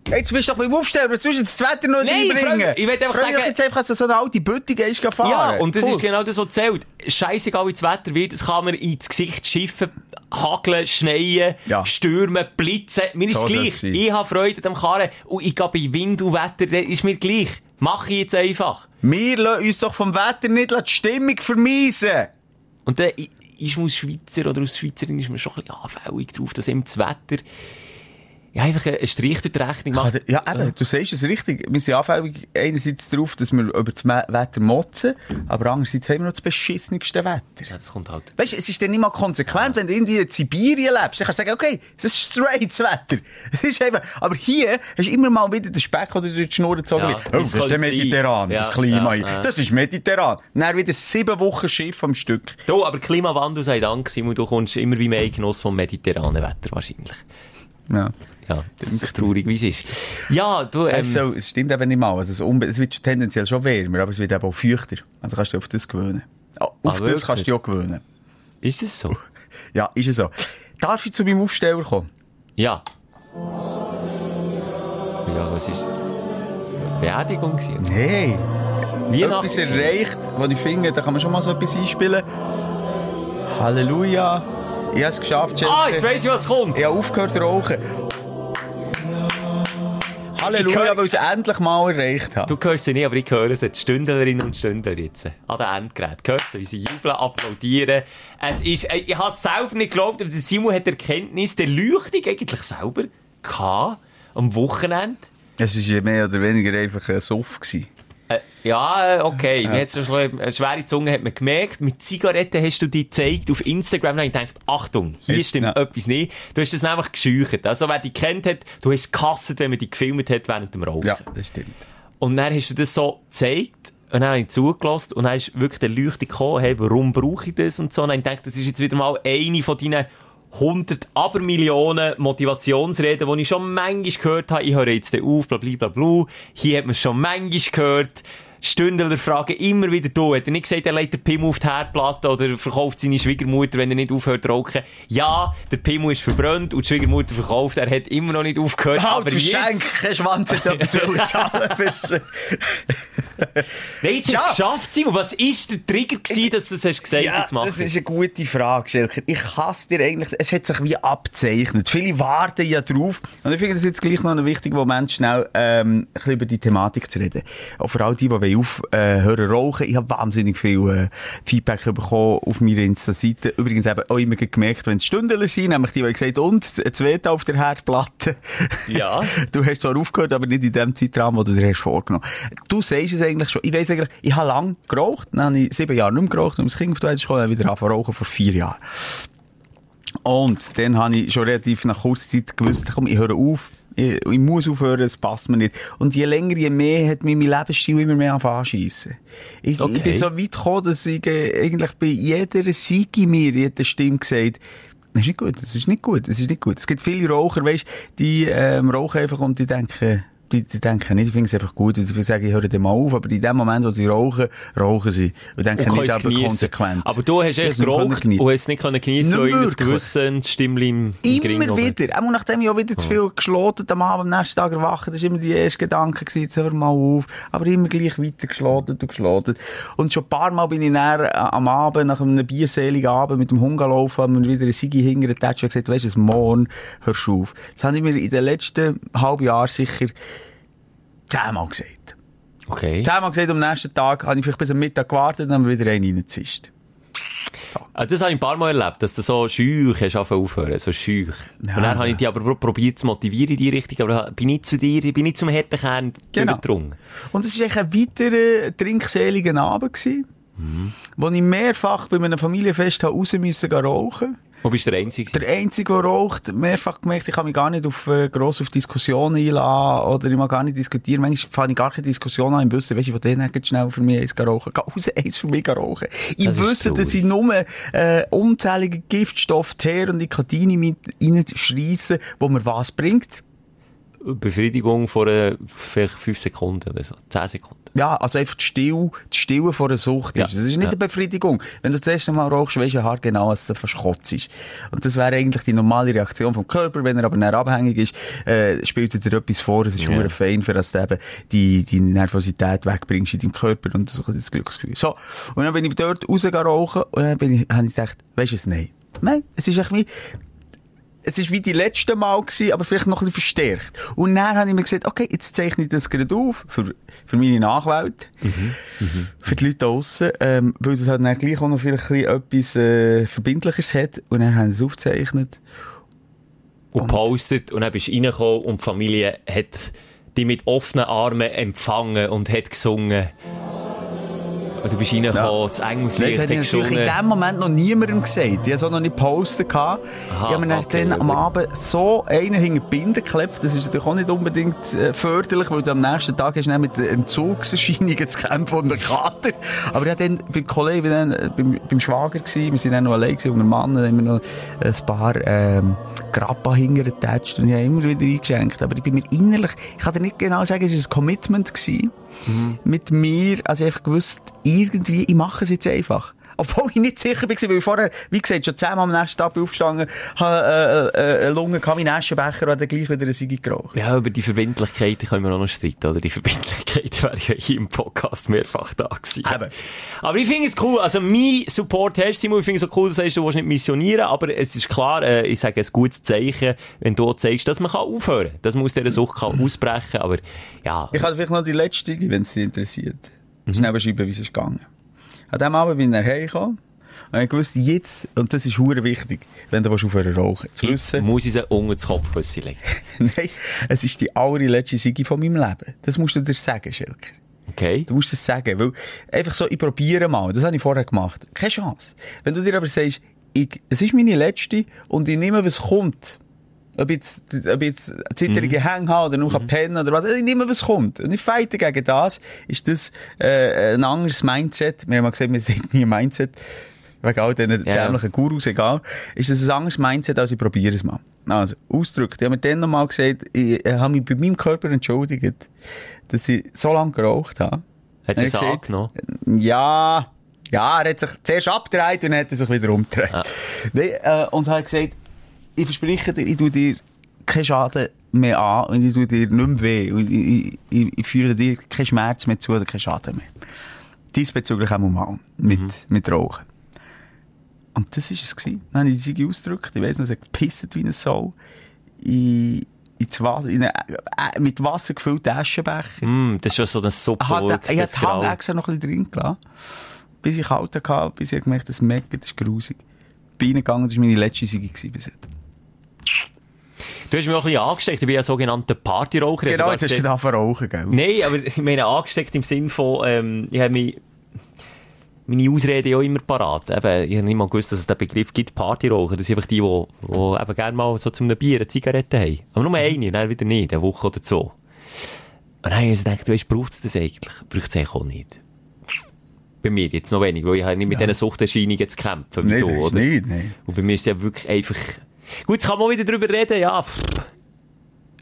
Jetzt bist du doch beim Aufstellen, was sollst du das Wetter noch Nein, reinbringen? Ich will einfach Freu dich sagen- jetzt einfach, dass du so eine alte Bütte gehst fahren. Ja, und das Cool. ist genau das, was zählt. Scheißegal, wie das Wetter wird, es kann mir ins Gesicht schiffen, hageln, schneien, Ja. stürmen, blitzen. Mir ist So gleich. Ich habe Freude an dem Karren und ich gehe bei Wind und Wetter, das ist mir gleich. Mache ich jetzt einfach. Wir lassen uns doch vom Wetter nicht die Stimmung vermiesen. Und dann ist man als Schweizer oder als Schweizerin ist man schon ein bisschen anfällig drauf, dass eben das Wetter ja, einfach einen Strich durch die Rechnung der- Ja, eben, du sagst es richtig. Wir sind anfällig einerseits darauf, dass wir über das Wetter motzen, aber andererseits haben wir noch das beschissenste Wetter. Ja, das kommt halt. Weißt du, es ist dann nicht mal konsequent, wenn du irgendwie in Sibirien lebst. Dann kannst du sagen, okay, es ist straight Wetter. Es ist einfach, aber hier hast du immer mal wieder den Speck oder durch die Schnur gezogen. Ja, oh, das ist der. Mediterran, das Ja, Klima. ja, hier. ja. Das ist mediterran. Dann wieder sieben Wochen Schiff am Stück. Du, aber Klimawandel sei Dank, Simon, du kommst immer wie mehr Genuss vom mediterranen Wetter wahrscheinlich. Ja. Ja, das ist traurig, wie es ist. Ja, du, ähm, Es, soll, es stimmt eben nicht mal. Also es, es wird tendenziell schon wärmer, aber es wird eben auch feuchter. Also kannst du dich auf das gewöhnen. Ah, auf das wirklich? kannst du dich auch gewöhnen. ist es so? Ja, ist es so. Darf ich zu meinem Aufsteller kommen? Ja. Ja, was ist... Beerdigung gewesen? Hey, Weihnachten? etwas erreicht, was ich finde, da kann man schon mal so etwas einspielen. Halleluja. Ich habe es geschafft, Chelsea. Ah, jetzt weiss ich, was kommt. Ich habe aufgehört zu rauchen. Halleluja, höre- weil ich es endlich mal erreicht habe. Du hörst sie nicht, aber ich höre sie, die Stündlerinnen und Stündler jetzt. An den Endgeräten. Du hörst sie, wie sie jubeln, applaudieren. Es ist, äh, ich habe es selber nicht geglaubt, aber der Simon hat Erkenntnis der Leuchtung eigentlich selber gehabt. Am Wochenende. Es war mehr oder weniger einfach ein Suff. Gewesen. Äh, ja, äh, okay. Mir hat's schon eine schwere Zunge hat man gemerkt. Mit Zigaretten hast du die gezeigt auf Instagram. Dann habe ich gedacht, Achtung, hier Jetzt, stimmt ja. etwas nicht. Du hast das nämlich gescheucht. Also, wer dich kennt hat, du hast gehasst, wenn man dich gefilmt hat während dem Rauchen. Ja, das stimmt. Und dann hast du das so gezeigt. Und dann habe ich zugelassen. Und dann ist wirklich der Leuchte gekommen, hey, warum brauche ich das? Und so. Und dann habe ich gedacht, das ist jetzt wieder mal eine von deinen 100 Abermillionen Motivationsreden, die ich schon manchmal gehört habe. Ich höre jetzt auf, bla, bla, bla, bla. Hier hat man schon manchmal gehört. Stündler fragen immer wieder, du, hat er nicht gesagt, er legt den Pimmel auf die Herdplatte oder verkauft seine Schwiegermutter, wenn er nicht aufhört zu rauchen? Ja, der Pimmel ist verbrannt und die Schwiegermutter verkauft, er hat immer noch nicht aufgehört. Halt, aber du jetzt... Schenk, kein Schwanz hat wollen zahlen fürs... Nein, jetzt Ja. hast du es geschafft, Simon. Was war der Trigger, gewesen, dass du es hast gesagt Ja, jetzt mach das ist eine gute Frage, Schelker. Ich hasse dir eigentlich, es hat sich wie abzeichnet. Viele warten ja drauf. Und ich finde das jetzt gleich noch ein wichtiger Moment, schnell, ähm, ein bisschen über die Thematik zu reden. Auch vor allem die, die aufhören äh, hören rauchen. Ich habe wahnsinnig viel äh, Feedback bekommen auf meiner Insta-Seite. Übrigens eben auch immer gemerkt, wenn es Stündler sind, nämlich die, die gesagt und, ein Zweiter auf der Herdplatte. Ja. Du hast zwar aufgehört, aber nicht in dem Zeitrahmen, den du dir hast vorgenommen Du sagst es eigentlich schon. Ich weiss eigentlich, ich habe lang geraucht, dann habe ich sieben Jahre nicht mehr geraucht, und das Kind auf die Welt ist gekommen, wieder angefangen rauchen vor vier Jahren. Und dann habe ich schon relativ nach kurzer Zeit gewusst, komm, ich höre auf. Ich, ich muss aufhören, es passt mir nicht. Und je länger, je mehr hat mich mein Lebensstil immer mehr anschiessen. Ich, Okay. ich bin so weit gekommen, dass ich äh, eigentlich bei jeder Siege mir jede Stimme gesagt das ist nicht gut, das ist nicht gut, das ist nicht gut. Es gibt viele Raucher, weißt, die ähm, rauchen einfach und die denken, die, die denken nicht, ich finde es einfach gut, und die sagen, ich höre dann mal auf, aber in dem Moment, wo sie rauchen, rauchen sie. Und denken Und nicht aber geniessen. konsequent. Aber du hast Ich echt geraucht und hast es nicht können geniessen, weil wirklich. gewisses Stimmchen im, im Gring Immer oben- wieder. Auch nachdem ich auch wieder zu viel geschloten am Abend, am nächsten Tag erwachen, das war immer die erste Gedanke gewesen, jetzt hör mal auf. Aber immer gleich weiter geschloten und geschloten. Und schon ein paar Mal bin ich dann äh, am Abend, nach einem bierseligen Abend mit dem Hund gelaufen, haben wir wieder eine Sigi hingeratscht und gesagt, weisst du, morgen hörst du auf. Das habe ich mir in den letzten halben Jahren sicher zehnmal gesagt. Okay. Zehnmal gesagt, am nächsten Tag habe ich vielleicht bis am Mittag gewartet und dann haben wir wieder einen reingezischt. Ah, Das habe ich ein paar Mal erlebt, dass du so schüch hast aufhören, so schüch. Ja, und dann also- habe ich dich aber pro- probiert zu motivieren in die Richtung, aber bin nicht zu dir, bin nicht zum harten Kern Genau. Und es war eigentlich ein weiterer trinkseliger Abend, gewesen, wo ich mehrfach bei einem Familienfest raus müssen rauchen Wo bist du der Einzige? Der Einzige, der raucht, mehrfach gemerkt, ich kann mich gar nicht auf, äh, gross auf Diskussionen einlassen oder ich mag gar nicht diskutieren. Manchmal fange ich gar keine Diskussion an im Wissen, weisst du, von denen geht schnell für mich eins rauchen. Geh raus, eins für mich rauchen. Ich Das wüsste, dass ich nur äh, unzählige Giftstoffe, Teer und Nikotine mit reinschreissen, wo mir was bringt. Befriedigung vor äh, vielleicht fünf Sekunden oder so, zehn Sekunden. Ja, also einfach die Still, die Stille vor der Sucht Ja, ist. Das ist nicht ja. eine Befriedigung. Wenn du das erste Mal rauchst, weisst du ja genau, dass du fast kotzt ist. Und das wäre eigentlich die normale Reaktion vom Körper. Wenn er aber näher abhängig ist, äh, spielt er dir etwas vor. Es ist Ja. ja. fein, für dass du eben die, die Nervosität wegbringst in deinem Körper und so das Glücksgefühl. So. Und dann bin ich dort rausgegangen rauchen und dann bin ich, habe ich gedacht, weisst du es, nein. Nein, es ist echt wie, es ist wie die letzte Mal gewesen, aber vielleicht noch ein bisschen verstärkt. Und dann habe ich mir gesagt, okay, jetzt zeichne ich das gerade auf, für, für meine Nachwelt, für die Leute da draussen, ähm, weil das halt dann gleich auch noch vielleicht etwas, äh, Verbindlicheres hat. Und dann haben sie es aufgezeichnet. Und postet und dann bist du reingekommen und die Familie hat dich mit offenen Armen empfangen und hat gesungen. Und du bist reingekommen, das Das Engelslicht hat ich natürlich in dem Moment noch niemandem gesagt. Ich habe es auch noch nicht gepostet. Aha, ich habe mir okay, dann am. Abend so einen hinter die Binde geklebt. Das ist natürlich auch nicht unbedingt äh, förderlich, weil du am nächsten Tag hast mit Entzugserscheinungen zu kämpfen und einem Kater. Aber ich habe dann beim Kollegen, dann, beim, beim Schwager gewesen, wir sind dann noch allein gewesen, unter Mann, dann haben wir noch ein paar ähm, Grappa hingeratscht und ich habe immer wieder eingeschenkt. Aber ich bin mir innerlich, ich kann dir nicht genau sagen, es war ein Commitment gewesen mit mir, also ich einfach gewusst, irgendwie, ich mache es jetzt einfach. Obwohl ich nicht sicher war, weil ich vorher, wie gesagt, schon zehnmal am nächsten Tag aufgestanden, habe äh, äh, eine Lunge, wie einen Aschenbecher und dann gleich wieder eine Siege geraucht. Ja, über die Verbindlichkeiten können wir auch noch streiten, oder? Die Verbindlichkeit wäre ja hier im Podcast mehrfach da gewesen. Eben. Aber ich finde es cool. Also, mein Support hast du, Simon. Ich finde es so cool, du sagst, du willst nicht missionieren, aber es ist klar, äh, ich sage, ein gutes Zeichen, wenn du zeigst, dass man kann aufhören kann. Dass man aus dieser Sucht kann ausbrechen aber ja. Ich habe vielleicht noch die letzte wenn es dich interessiert. Schnell beschreiben, wie es ist gegangen. An dem Abend bin ich nachher gekommen. Und ich wusste jetzt, und das ist hure wichtig, wenn du aufhören rauchen zu Jetzt wissen, muss ich sie unter das Kopfhösse legen. nein, es ist die allerletzte Siege von meinem Leben. Das musst du dir sagen, Schelker. Okay? Du musst es sagen, weil einfach so, ich probiere mal. Das habe ich vorher gemacht. Keine Chance. Wenn du dir aber sagst, ich, es ist meine letzte und ich nehme, was kommt. Ob jetzt, ob jetzt zitterige Mhm. Hänge habe oder nur mhm. pennen oder was. Ich nehme, was kommt. Und ich fighte gegen das. Ist das, äh, ein anderes Mindset. Wir haben mal gesagt, wir sind nie ein Mindset. Wegen all diesen Ja. dämlichen Gurus, egal. Ist das ein anderes Mindset, als ich probiere es mal. Also, ausdrückt. Ich habe mir dann nochmal gesagt, ich, habe mich bei meinem Körper entschuldigt, dass ich so lange geraucht habe. Hat er es angenommen? ja, ja, er hat sich zuerst abgedreht und dann hat er sich wieder umgedreht. Ja. Nee, äh, und hat gesagt, ich verspreche dir, ich tue dir keinen Schaden mehr an und ich tue dir nicht mehr weh und ich, ich, ich fühle dir keinen Schmerz mehr zu oder keinen Schaden mehr. Diesbezüglich auch mal mit, mit Rauchen. Und das war es. Gewesen. Dann habe ich die Siege ausgedrückt. Ich weiss noch, es hat gepisst wie eine Sau. In, in das Wasser, in einen, äh, mit Wasser gefüllten Aschenbecher. Mm, das ist schon so eine Suppe, Ich wirklich ich hatte Grau- extra noch ein bisschen drin gelassen. Bis ich kalt hatte, bis ich gemerkt habe, das Mecken, das ist grusig. Bin reingegangen, das war meine letzte Siege bis heute. Du hast mich auch ein bisschen angesteckt. Ich bin ja sogenannter Partyraucher. Genau, habe jetzt hast du gesagt- da rauchen, gell? Nein, aber ich meine angesteckt im Sinn von, ähm, ich habe mich, meine Ausrede ja auch immer parat. Eben, ich habe nicht mal gewusst, dass es den Begriff gibt, Partyraucher. Das sind einfach die, die, die eben gerne mal so zum Bier eine Zigarette haben. Aber nur eine, dann wieder nicht, eine Woche oder so. Und dann habe ich gedacht, weißt, braucht es das eigentlich? Braucht es eigentlich auch nicht. Bei mir jetzt noch wenig, weil ich habe nicht mit diesen Suchterscheinungen zu kämpfen, Nein, du, oder? nicht, nein. Und bei mir ist es ja wirklich einfach... Gut, jetzt kann man wieder drüber reden, ja. Pff.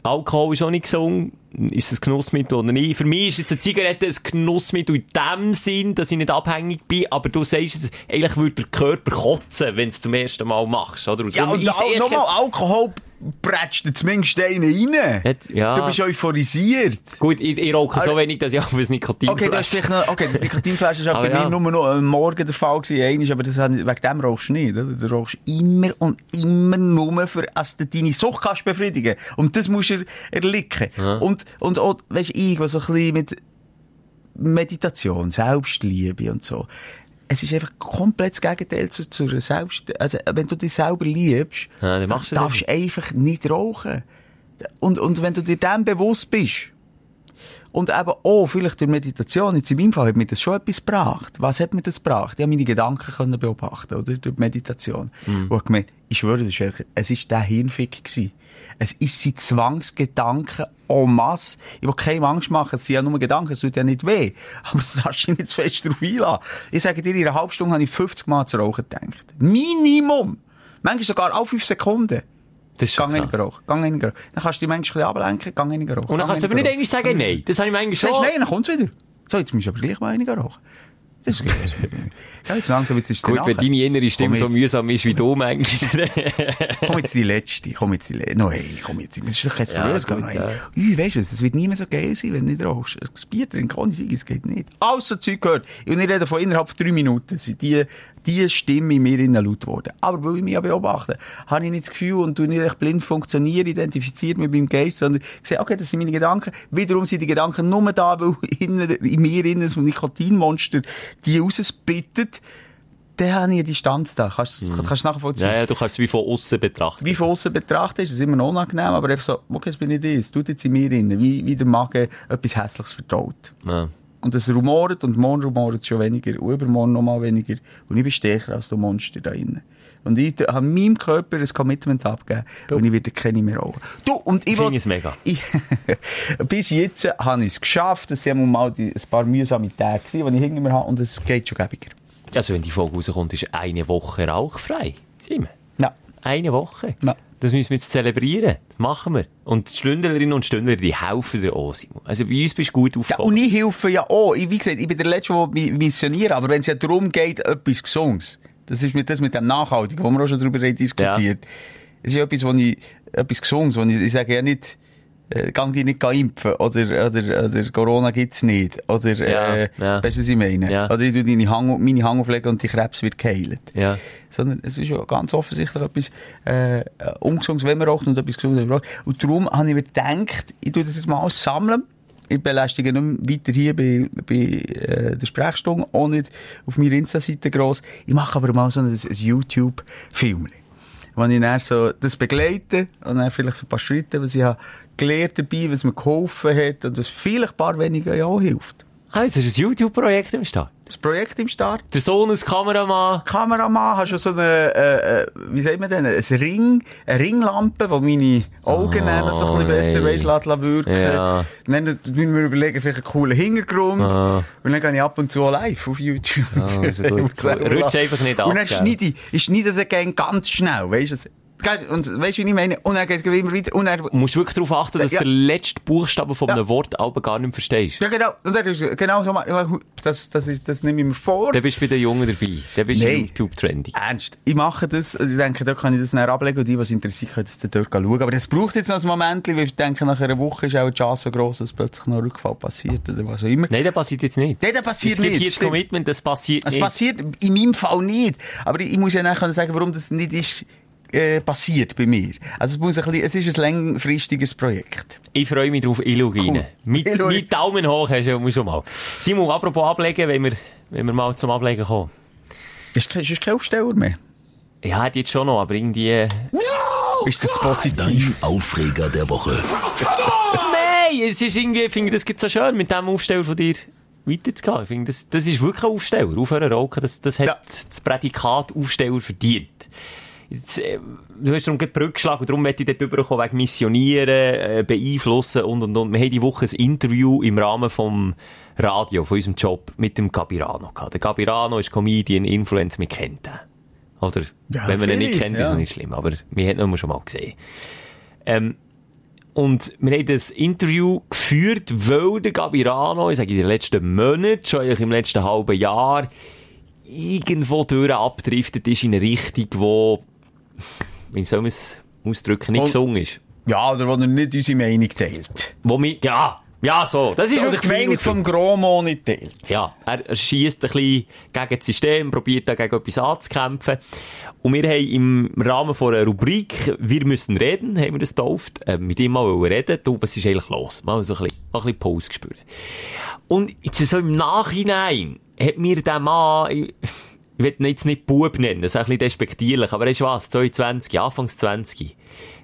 Alkohol ist auch nicht gesund. Ist es ein Genussmittel oder nicht? Für mich ist jetzt eine Zigarette ein Genussmittel in dem Sinn, dass ich nicht abhängig bin. Aber du sagst es, eigentlich würde der Körper kotzen, wenn du es zum ersten Mal machst, oder? Ja, darum und ich sehe nochmal Alkohol prätscht dir zumindest einen rein. Hat- ja. Du bist euphorisiert. Gut, ich, ich rauche so wenig, dass ich auch das Nikotin Okay, das ist noch, okay, das Nikotinfleisch war Aber bei ja. mir nur noch am Morgen der Fall gewesen, aber das, wegen dem rauchst du nicht? Du rauchst immer und immer nur für, als du deine Sucht kannst befriedigen. Und das musst du er- erlicken. Und, und auch, weisst du, ich, was so ein bisschen mit Meditation, Selbstliebe und so. Es ist einfach komplett das Gegenteil zu, zu Selbst, also, wenn du dich selber liebst, Ja, dann das darfst du einfach nicht rauchen. Und, und wenn du dir dem bewusst bist, und eben auch, vielleicht durch Meditation, jetzt in meinem Fall hat mir das schon etwas gebracht. Was hat mir das gebracht? Ich habe meine Gedanken können beobachten, oder? Durch Meditation. Mhm. Und ich gemerkt, ich schwöre, wirklich, es ist der Hirnfick gewesen. Es ist sein Zwangsgedanken en masse. Ich will keine Angst machen, es sind ja nur Gedanken, es tut ja nicht weh. Aber du darfst dich nicht zu fest drauf einlassen. Ich sage dir, in einer halben Stunde habe ich 50 Mal zu rauchen gedacht. Minimum! Manchmal sogar alle 5 Sekunden. Das ist Gang krass. rauchen, gang in rauchen. Dann kannst du dich manchmal ein bisschen ablenken, gang in rauchen. Und dann kannst du aber nicht eigentlich sagen, nein. Das habe ich manchmal Sagst schon. nein, dann kommt's wieder. So, jetzt musst du aber gleich mal einigen rauchen. Das ist gut. ja, jetzt langsam, jetzt ist Gut, wenn deine innere Stimme so mühsam ist wie du manchmal. Komm jetzt die letzte, komm jetzt die letzte. Noch eine, komm jetzt. Das ist doch kein Ja, Problem, es geht noch ja. Ui, weisst du, was, es wird nie mehr so geil sein, wenn du nicht rauchst. Das Bier trinken ohne Sieg, es geht nicht. Alles so Zeug gehört. Und ich rede von innerhalb von drei Minuten sind die, die Stimme in mir innen laut geworden. Aber weil ich mich ja beobachte, habe ich nicht das Gefühl und du nicht blind funktioniere, identifiziert mit meinem Geist, sondern ich sehe, okay, das sind meine Gedanken. Wiederum sind die Gedanken nur da, weil innen, in mir innen so ein Nikotinmonster die rausspittet. Dann habe ich eine Distanz da. Kannst du kannst du nachvollziehen? Ja, ja, du kannst es wie von außen betrachten. wie von außen betrachtet, ist es immer noch unangenehm, aber einfach so, okay, das bin ich das, tut jetzt in mir drin, wie, wie der Magen etwas Hässliches vertraut. Ja. Und es rumoret und morgen rumoret schon weniger und übermorgen noch mal weniger und ich bin stärker als der Monster da innen. Und ich habe meinem Körper ein Commitment abgegeben und ich werde keine mehr rauchen. Du, und ich Finde es mega. Ich, bis jetzt habe ich es geschafft, es waren mal die, ein paar mühsame Tage, die ich hinter mir habe und es geht schon gäbiger. Also, wenn die Folge rauskommt, ist eine Woche rauchfrei. Simon. Ja. Eine Woche. Ja. Das müssen wir jetzt zelebrieren. Das machen wir. Und die Stündlerinnen und Stündler, die helfen dir auch, Simon. Also bei uns bist du gut Ja, aufgekommen. und ich helfe ja auch. Ich, wie gesagt, ich bin der Letzte, der mi- missioniert. Aber wenn es ja darum geht, etwas Gesundes, das ist mit, das mit dem Nachhaltigen, wo wir auch schon darüber diskutiert. Es ist ja etwas, wo ich, etwas Gesundes, wo ich, ich sage ja nicht, äh, gang dich nicht impfen, oder, oder, oder Corona gibt's nicht, oder, Ja, äh, ja. weißt du, was ich meine? Ja. Oder ich tu deine Hang, meine Hang auflegen und die Krebs wird geheilt. Ja. Sondern es ist ja ganz offensichtlich etwas äh, ungesundes, wenn man raucht und etwas gesundes, wenn man raucht. Und darum habe ich mir gedacht, ich tue das jetzt mal alles sammeln. Ich belästige nicht mehr weiter hier bei, bei äh, der Sprechstunde, auch nicht auf meiner Insta-Seite gross. Ich mache aber mal so ein, ein YouTube-Film, wo ich dann so das begleite und dann vielleicht so ein paar Schritte, was ich habe gelernt dabei, was mir geholfen hat und was vielleicht ein paar weniger ja auch hilft. Ah, jetzt ist ein YouTube-Projekt im Start. Das Projekt im Start. Der Sohn als Kameramann. Kameramann, hast du so eine, äh, äh, wie sagt man denn, ein Ring, eine Ringlampe, die meine Augen noch so ein bisschen besser nein. weiss, lässt, lässt wirken. Ja. Dann müssen wir überlegen, vielleicht einen coolen Hintergrund. Ah. Und dann gehe ich ab und zu live auf YouTube. Ah, muss selber Rutsch einfach nicht ab, Und dann schneide ich, ich schneide den Gang ganz schnell, weißt du? Und weißt du, wie ich meine? Und dann geht es immer weiter. Und dann, Du musst wirklich darauf achten, dass Ja. du den letzten Buchstaben von einem Ja. Wort aber gar nicht verstehst. ja, genau. Und dann ist, genau so, das, das ist, das nehme ich mir vor. Dann bist du bei den Jungen dabei. Dann bist du Nein. YouTube-trendy. Ernst. Ich mache das, und ich denke, da kann ich das dann ablegen und die, was interessiert, können das dann dort schauen. Aber das braucht jetzt noch ein Moment, weil ich denke, nach einer Woche ist auch die Chance so gross, dass plötzlich noch ein Rückfall passiert oder was auch immer. Nein, das passiert jetzt nicht. Nein, das passiert jetzt nicht, das. Commitment, das passiert Es nicht. passiert in meinem Fall nicht. Aber ich, ich muss ja nachher sagen, warum das nicht ist, äh, passiert bei mir. Also es muss ein bisschen, es ist ein längerfristiges Projekt. Ich freue mich drauf, ich schaue rein. Mit, Ich mit Daumen hoch hast du schon mal. Simon, apropos ablegen, wenn wir, wenn wir mal zum Ablegen kommen. Ist kein, ist kein Aufsteller mehr. Ja, hat jetzt schon noch, aber irgendwie... äh, Ist das positiv? Dein Aufreger der Woche. Nein, es ist irgendwie, ich finde, das gibt so schön, mit dem Aufsteller von dir weiterzugehen. Ich finde, das, das ist wirklich ein Aufsteller. Aufhören rauchen, das, das hat Ja. das Prädikat Aufsteller verdient. Jetzt, äh, du hast darum gerade die Brücke geschlagen und darum möchte ich dort rüberkommen, wegen Missionieren, äh, beeinflussen und, und, und. Wir haben die Woche ein Interview im Rahmen vom Radio, von unserem Job, mit dem Gabirano gehabt. Der Gabirano ist Comedian, Influencer, wir kennen den. Oder? Ja, Wenn man ihn nicht kennt, ist ja. es nicht schlimm, aber wir haben ihn schon mal gesehen. Ähm, und wir haben das Interview geführt, weil der Gabirano, ich sage in den letzten Monaten, schon im letzten halben Jahr, irgendwo durch abdriftet ist in eine Richtung, wo, wie soll man es ausdrücken, nicht gesungen ist. Ja, oder wo er nicht unsere Meinung teilt. Wo wir, ja, ja, so, das ist Oder die Meinung vom Gromo nicht teilt. Ja, er, er schießt ein bisschen gegen das System, probiert dagegen etwas anzukämpfen. Und wir haben im Rahmen von einer Rubrik, wir müssen reden, haben wir das getauft, äh, mit ihm mal reden. Du, was ist eigentlich los? Mal so ein bisschen, mal ein bisschen Pause gespürt. Und jetzt so im Nachhinein hat mir der Mann, ich, will ihn jetzt nicht Bub nennen, das ist ein bisschen despektierlich, aber er ist was, 22, Anfangs 20.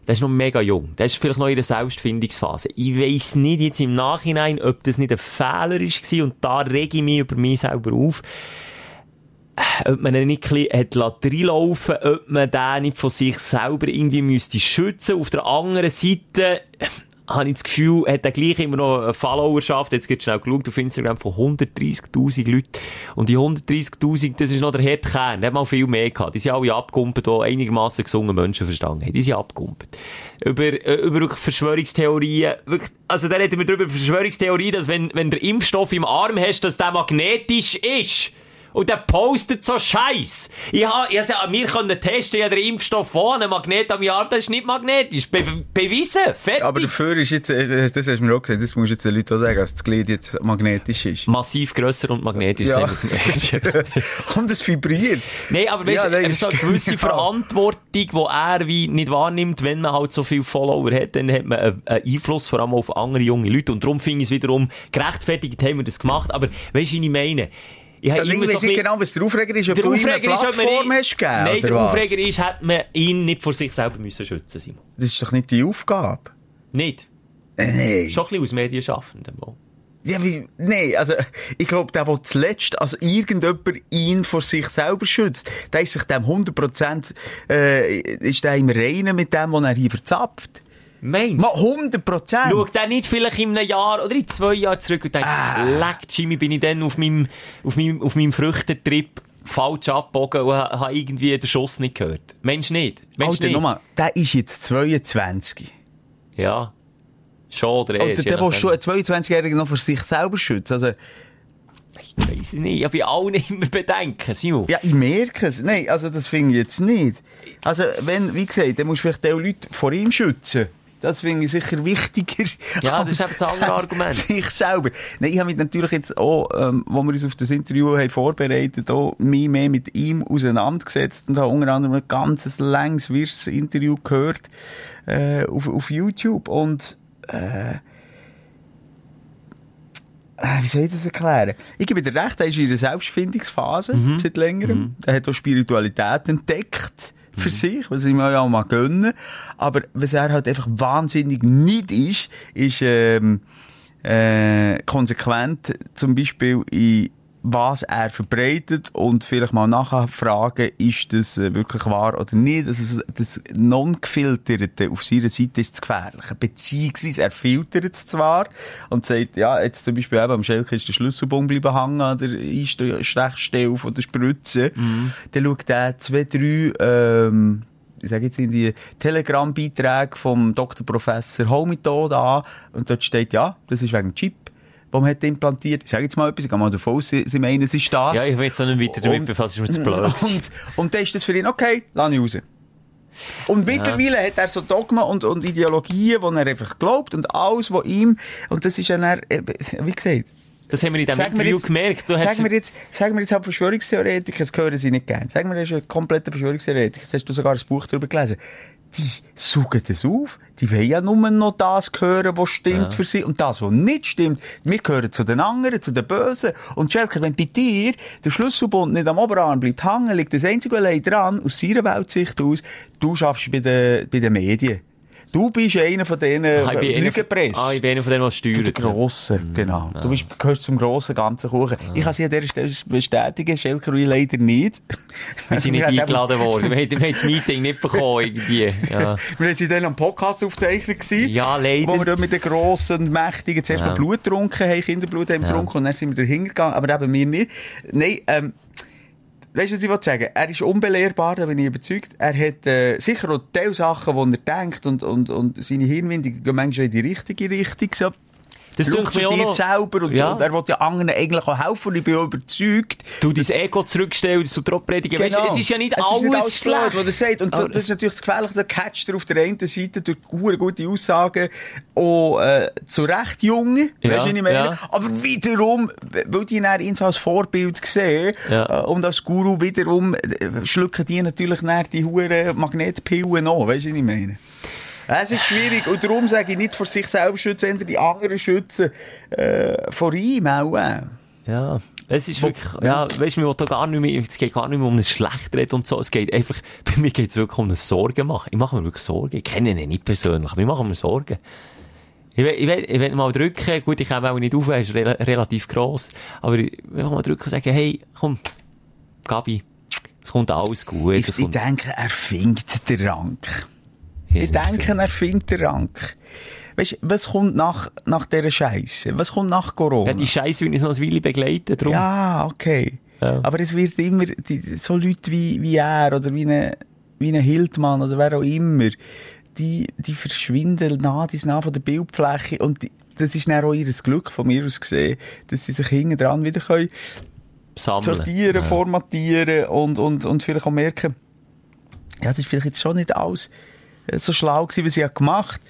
Der ist noch mega jung. Der ist vielleicht noch in der Selbstfindungsphase. Ich weiss nicht jetzt im Nachhinein, ob das nicht ein Fehler war und da rege ich mich über mich selber auf. Ob man ihn nicht ein bisschen hat reinlaufen, ob man den nicht von sich selber irgendwie müsste schützen. Auf der anderen Seite, habe ich das Gefühl, hat er gleich immer noch eine Followerschaft. Jetzt geht schnell geschaut auf Instagram von 130.000 Leuten. Und die 130.000, das ist noch der harte Kern. Hat mal viel mehr gehabt. Die sind alle abgekumpelt, die einigermaßen gesungen Menschen verstanden haben. Die sind abgekumpelt. Über, äh, über Verschwörungstheorien. Wirklich, also da reden wir drüber, über Verschwörungstheorie, dass wenn, wenn der Impfstoff im Arm hast, dass der magnetisch ist. Und der postet so Scheiß. Ich ha, ich ha, wir können testen, ja, der Impfstoff von einem Magnet am Jahr, das ist nicht magnetisch. Be bewiesen. Fertig. Aber dafür ist jetzt, äh, das hast du mir auch gesagt, das musst du jetzt den Leuten auch sagen, dass das Glied jetzt magnetisch ist. Massiv grösser und magnetisch Ja. Und es vibriert. Nein, aber weißt Ja, du, nein, er ist so eine gewisse genau. Verantwortung, die er wie nicht wahrnimmt, wenn man halt so viele Follower hat, dann hat man einen einen Einfluss vor allem auf andere junge Leute. Und darum finde ich es wiederum gerechtfertigt, haben wir das gemacht. Aber weißt du, was ich meine? Ich ich ein nicht bisschen- genau, was der Aufreger ist, ob Der du ihm eine Aufreger ist, ob man Plattform ihn- hast gegeben, Nein, der was? Aufreger ist, hat man ihn nicht vor sich selber müssen schützen, Simon. Das ist doch nicht die Aufgabe. Nicht. Äh, Nein. Schon ein bisschen aus Medienschaffenden. Ja, wie, nee, also, ich glaube, der, der zuletzt, also irgendjemand ihn vor sich selber schützt, der ist sich dem 100%, äh, ist der im Reinen mit dem, was er hier verzapft. Meinst Mal 100%. Schau der nicht vielleicht in einem Jahr oder in zwei Jahren zurück und denkt, Ah. leck, Jimmy, bin ich dann auf meinem, auf meinem, auf meinem Früchtentrip falsch abgebogen und ha- habe irgendwie den Schuss nicht gehört. Mensch nicht. Mensch Alter, nicht. nochmal, der ist jetzt 22. Ja. Schon oder. Oder der, der schon ein 22-Jähriger noch vor sich selber schützt. Also, Ich weiss es nicht. Ich habe bei allen immer Bedenken, Simon. ja, ich merke es. Nein, also das finde ich jetzt nicht. Also, wenn, wie gesagt, dann musst du vielleicht auch Leute vor ihm schützen. Das finde ich sicher wichtiger. Ja, das ist eben das andere Argument. Sich selber. Nein, ich habe mich natürlich jetzt auch, ähm, wo wir uns auf das Interview haben vorbereitet, auch mich mehr mit ihm auseinandergesetzt und habe unter anderem ein ganzes längs wirres Interview gehört, äh, auf, auf YouTube und, äh, äh, wie soll ich das erklären? Ich gebe dir recht, er ist in einer Selbstfindungsphase seit längerem. Er hat auch Spiritualität entdeckt für sich, was ich mir ja auch mal gönnen. Aber was er halt einfach wahnsinnig nicht ist, ist ähm, äh, konsequent zum Beispiel in was er verbreitet und vielleicht mal nachher fragen, ist das äh, wirklich wahr oder nicht. Also das Non-Gefilterte auf seiner Seite ist das Gefährliche. Beziehungsweise er filtert es zwar und sagt, ja, jetzt zum Beispiel eben am Schelke ist der Schlüsselbund bleiben hängen an der Einstechstelle von der Spritze. Dann schaut er zwei, drei, ähm, ich sage jetzt in die Telegram-Beiträge vom Dr. Professor Homethod an und dort steht, ja, das ist wegen Chip, den man hat implantiert. Ich sage jetzt mal etwas, ich gehe mal davon aus, Sie, Sie meinen, es ist das. Ja, ich will jetzt noch nicht weiter damit Und- befassen, ist mir zu blöd. Und, und dann ist das für ihn, okay, lass ich raus. Und mittlerweile hat er so Dogmen und, und Ideologien, die er einfach glaubt und alles, was ihm, und das ist ja dann, äh, wie gesagt, Das haben wir in diesem Sag mir Interview jetzt- gemerkt. Du hast Sagen wir jetzt, sagen wir jetzt halt Verschwörungstheoretiker, das hören sie nicht gern. Sagen wir, das ist ein kompletter Verschwörungstheoretiker. Jetzt hast du sogar ein Buch darüber gelesen. Die saugen das auf. Die wollen ja nur noch das hören, was stimmt für sie. Und das, was nicht stimmt, wir gehören zu den anderen, zu den Bösen. Und Schelker, wenn bei dir der Schlüsselbund nicht am Oberarm bleibt hängen, liegt das einzige allein dran, aus seiner Weltsicht aus, du schaffst bei den, bei den Medien. Du bist einer von denen, Ah, einer von- Lügenpresse. Ah, ich bin einer von denen, der Von steuert. der grossen, genau. Du bist, gehörst zum grossen, ganzen Kuchen. Ich kann sie an dieser Stelle bestätigen, ich leider nicht. Wir sind nicht eingeladen worden. Wir haben, das Meeting nicht bekommen, irgendwie. Ja. Wir waren dann am Podcast aufgezeichnet. gewesen, Ja, leider. Wo wir dort mit den grossen und mächtigen zuerst Ja. mal Blut getrunken haben, Kinderblut haben Ja. getrunken und dann sind wir dahinter gegangen. Aber eben wir nicht. Nein, ähm, Weißt du, was ich will sagen? Er ist unbelehrbar, da bin ich überzeugt. Er hat äh, sicher auch Teil Sachen, die er denkt und, und, und seine Hirnwindungen gehen manchmal in die richtige Richtung. So. Das Schau tut zu dir selber und, Ja. und er will ja anderen eigentlich auch helfen und ich bin überzeugt. Du dein Ego zurückstellen, das du drauf predigen. Weißt du, es ist ja nicht Genau. Es alles, ist nicht alles schlecht. schlecht, was er sagt. Und so, das ist natürlich das Gefährliche, der catcht er auf der einen Seite durch gute, gute Aussagen auch äh, zu Recht Junge, Ja, weißt du, ich meine? ja. Aber wiederum, weil die dann ihn so als Vorbild sehen Ja. äh, und als Guru wiederum äh, schlucken die natürlich die huren Magnetpillen an, weißt du, ich meine? Es ist schwierig und darum sage ich nicht vor sich selber schützen, sondern die anderen schützen äh, vor ihm auch. Äh. Ja, es ist wirklich, ja, weißt du, mir will gar nicht mehr, es geht gar nicht mehr um ein Schlechtreden und so, es geht einfach, bei mir geht es wirklich um ein Sorgen machen. Ich mache mir wirklich Sorgen. Ich kenne ihn nicht persönlich, aber ich mache mir Sorgen. Ich will, ich will, ich will mal drücken, gut, ich komme auch nicht auf, er ist rela relativ gross, aber ich will mal drücken und sagen, hey, komm, Gabi, es kommt alles gut. Ich, ich kommt, denke, er findet den Rank. Ich denke, er findet den Rank. Weißt du, was kommt nach, nach dieser Scheiße? Was kommt nach Corona? ja, die Scheiße will ich noch ein Weile begleiten, drum. Ja, okay. Ja. Aber es wird immer, die, so Leute wie, wie er oder wie ein wie ein Hildmann oder wer auch immer, die, die verschwinden nah dies nah von der Bildfläche und die, das ist dann auch ihr Glück von mir aus gesehen, dass sie sich hinten dran wieder können Sammeln. sortieren, Ja. formatieren und, und, und vielleicht auch merken, ja, das ist vielleicht jetzt schon nicht alles so schlau gewesen, was sie hat gemacht.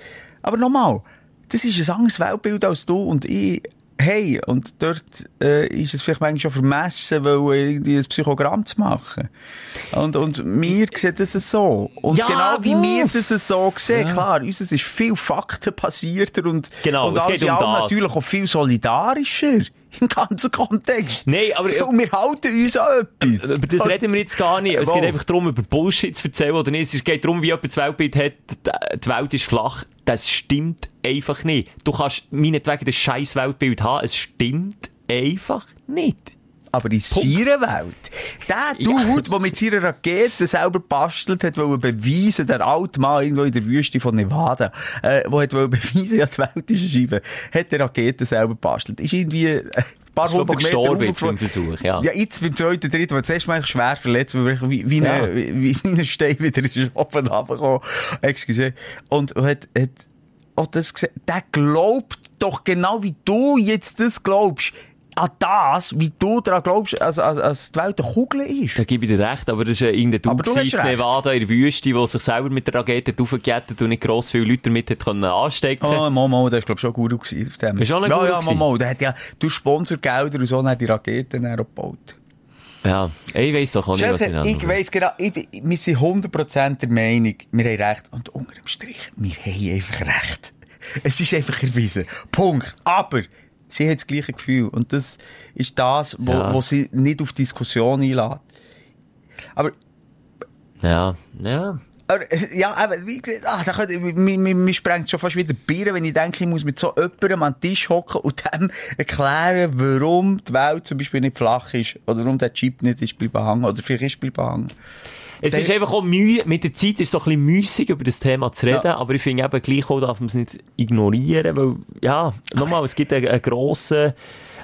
Aber nochmal, das ist ein anderes Weltbild als du und ich. Hey, und dort äh, ist es vielleicht manchmal schon vermessen, weil irgendwie ein Psychogramm zu machen. Und, und wir sehen das so. Und Ja, genau wie wir wuff. das so sehen, klar, uns ist viel faktenbasierter und, Genau, und es alles um das. natürlich auch viel solidarischer im ganzen Kontext. Nein, aber- So, wir halten uns an etwas. Über das reden wir jetzt gar nicht. Es geht einfach darum, über Bullshit zu erzählen oder nicht. Es geht darum, wie jemand das Weltbild hat, die Welt ist flach. Das stimmt einfach nicht. Du kannst meinetwegen das scheiß Weltbild haben, es stimmt einfach nicht. Aber in seiner Welt, der Dude, der mit seiner Rakete selber bastelt hat, wollte beweisen, der alte Mann irgendwo in der Wüste von Nevada, äh, der hat wollte beweisen, ja, die Welt ist eine Scheibe, hat die Rakete selber bastelt. Ist irgendwie äh, ein paar ich, hundert Meter jetzt beim Versuch, ja. Ja, jetzt beim zweiten, dritten, wo zuerst mal schwer verletzt, weil er wie, wie, Ja. eine, wie, wie ein Stein wieder ist oben runtergekommen. Excuse. Und hat, hat auch das gesehen. Der glaubt doch genau wie du jetzt das glaubst. An das, wie du daran glaubst, als, als, als die Welt Kugel ist. Da gebe ich dir recht, aber das Aber Dude du hast in. Nevada in der Wüste, der sich selber mit der Rakete aufgejettet und nicht gross viele Leute damit hat können anstecken Oh, Momo, der ist, glaub ich, schon gut auf dem. Ist auch ein ja, ja. Momo, der hat ja, du Sponsorgelder und so, hat die Raketen gebaut. Ja, ich weiss doch auch nicht, was ich ich weiss genau, ich, wir sind 100% der Meinung, wir haben recht. Und unter dem Strich, wir haben einfach recht. Es ist einfach erwiesen. Punkt. Aber, sie hat das gleiche Gefühl. Und das ist das, wo, Ja. wo sie nicht auf Diskussion einlädt. Aber, Ja, ja. aber, ja, aber, wie gesagt, ach, da könnte, mir, mir, mir sprengt schon fast wieder Bier, wenn ich denke, ich muss mit so jemandem an den Tisch hocken und dem erklären, warum die Welt zum Beispiel nicht flach ist. Oder warum der Chip nicht ist bleiben hängen. Oder vielleicht ist bleiben hängen. Es ist einfach auch Mühe, mit der Zeit ist es so ein bisschen müßig, über das Thema zu reden, Ja. aber ich finde eben, gleich auch darf man es nicht ignorieren, weil, ja, nochmal, es gibt eine, eine grosse,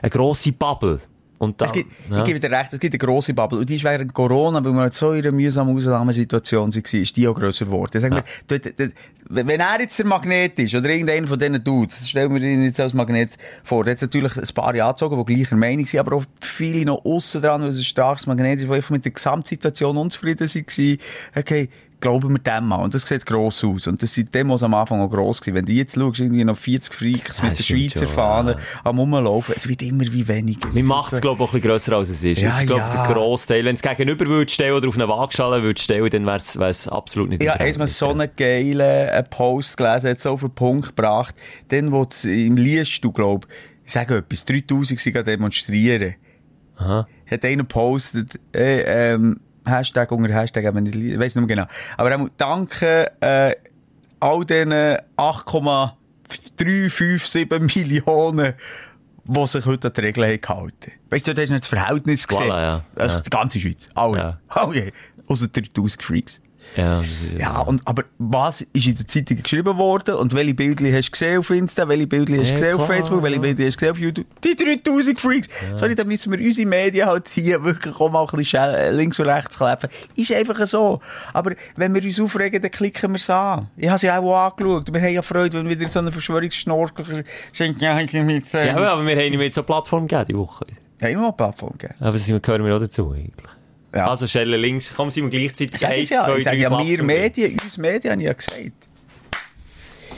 eine grosse Bubble. Und da, Es gibt, ja. Ich gebe dir recht, es gibt eine grosse Bubble. Und die ist während Corona, weil wir so in einer mühsamen Ausnahmesituation waren, ist die auch grösser geworden. Sag mir, dort, dort, wenn er jetzt der Magnet ist, oder irgendeiner von diesen Dudes, stellen wir ihn jetzt als Magnet vor, hat natürlich ein paar angezogen, die gleicher Meinung sind, aber auch viele noch aussen dran, weil es ein starkes Magnet ist, die einfach mit der Gesamtsituation unzufrieden waren. Okay, glauben wir dem mal. Und das sieht gross aus. Und das sind Demos am Anfang auch gross gewesen. Wenn du jetzt schaust, irgendwie noch 40 Freaks Ja, mit der Schweizer schon, Fahne ja. am Rumlaufen, es wird immer wie weniger. Man macht es, glaube ich, auch ein bisschen grösser, als es ist. Ja, es ist, glaube ich, ja. der Großteil. Wenn es gegenüber würde stellen oder auf eine Waagschale würde stellen, dann wäre es absolut nicht Ja, Verhältnis, so einen geilen äh, Post gelesen, hat so auf den Punkt gebracht. Dann, wo es im liest du, glaub, ich sage etwas, 3000 sind an demonstrieren. Aha. Hat einer gepostet, äh, ähm, Hashtag unter Hashtag, aber nicht, ich weiss nicht mehr genau. Aber er muss danke, äh, all diesen 8,357 Millionen, die sich heute an die Regeln haben gehalten. Weißt du, da hast du nicht das Verhältnis gesehen. Voilà, ja. Also Ja. die ganze Schweiz. Alle. Ja. Alle. Außer 3000 Freaks. Ja, Ja, und, aber was ist in der Zeitung geschrieben worden und welche Bilder hast du gesehen auf Insta, welche Bilder hast du Ja, gesehen auf klar, Facebook, welche ja. Bilder hast du gesehen auf YouTube? Die 3000 Freaks! Sorry, da müssen wir unsere Medien halt hier wirklich auch mal ein bisschen äh, links und rechts kleben. Ist einfach so. Aber wenn wir uns aufregen, dann klicken wir es an. Ich habe sie auch angeschaut. Wir haben ja Freude, wenn wieder so ein Verschwörungsschnorkel ja, mit, äh, ja, aber wir haben ihm jetzt so eine Plattform gegeben, die Woche. ja, immer eine Plattform gegeben. Aber das gehören wir auch dazu, eigentlich. Ja. Also, Schelle links, komm, sind wir gleichzeitig Ich eins, ja, zwei, ich drei ja, wir. Medien, uns Medien, habe ich ja gesagt.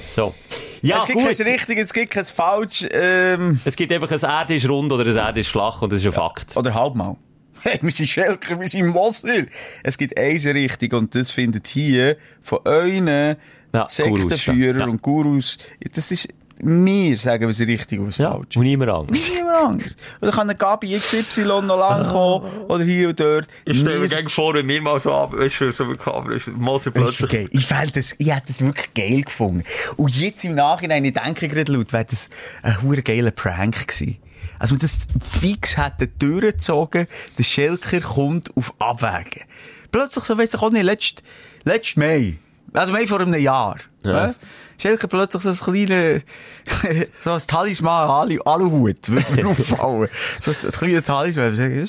So. Ja, es gibt gut. kein richtig, es gibt kein falsch, ähm, Es gibt einfach ein Erde ist rund oder ein Erde ist flach und das ist ein Fakt. Oder halb mal. Hey, wir sind Schelker, wir sind Wasser. Es gibt eine Richtung und das findet hier von euren Ja, Sektenführern ja. und Gurus, das ist, wir sagen, was richtig und was Ja, falsch und niemand anders. Niemand anders. Oder kann eine Gabi XY noch lang kommen, oder hier und dort. Ich stelle mir gerne vor, wenn mir mal so ab, weißt du, so eine Kamera ist, Mose Das ist geil. Ich fand das, ich hätte das wirklich geil gefunden. Und jetzt im Nachhinein, ich denke gerade laut, wäre das ein hure geiler Prank gewesen. Also, wenn das fix hätte durchgezogen, der Schelker kommt auf Abwägen. Plötzlich, so weiss ich auch nicht, letzt, letzt Mai. Also Mai vor einem Jahr. Ja. Ja. Plötzlich so ein kleines, so ein Talisman, Alu, Aluhut, würde mir auffallen. So ein kleiner Talisman. Ich sage,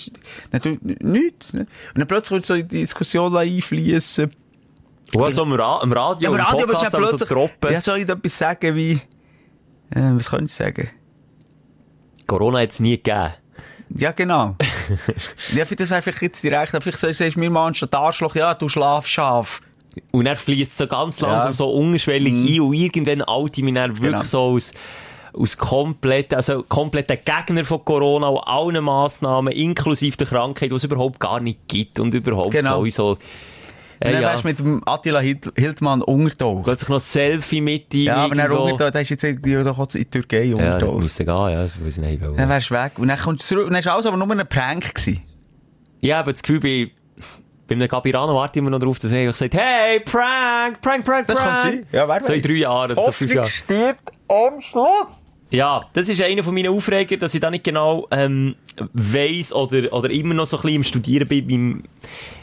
Natürlich nichts. ne? Und dann plötzlich wird so in die Diskussion einfließen. Und so im, Ra im Radio, Ja, im Radio Podcast wir plötzlich... so ja, soll ich etwas sagen wie... Äh, was kann ich sagen? Corona hat es nie gegeben. Ja, genau. ja, das wäre vielleicht jetzt direkt... Vielleicht sagst du mir mal anstatt Arschloch, ja, du Schlafschaf. Und er fließt so ganz langsam Ja. Mhm. so ungeschwellig ein und irgendwann alte mich dann wirklich Genau. so aus, aus komplett, also kompletter Gegner von Corona und allen Massnahmen, inklusive der Krankheit, die es überhaupt gar nicht gibt und überhaupt Genau. sowieso. Äh, dann ja. wärst du mit dem Attila Hil- Hildmann untertaucht. Plötzlich noch ein Selfie mit ihm. Ja, aber dann untertaucht, der ist jetzt irgendwie doch in die Türkei Ja, das untertaucht. müssen gehen, ja, das muss ich nicht wollen. dann wärst du weg. Und dann kommst du zurück. Und dann ist alles aber nur ein Prank gewesen. Ja, aber das Gefühl, bei, bei einem Gabirano warte ich immer noch drauf, dass er einfach sagt, hey, Prank, Prank, Prank, Prank. Das kann sein. Ja, wer So in weiß. drei Jahren, so fünf Jahren. stirbt am Schluss. Ja, das ist einer von meinen Aufreger, dass ich da nicht genau ähm, weiss oder, oder immer noch so ein bisschen im Studieren bin, wie,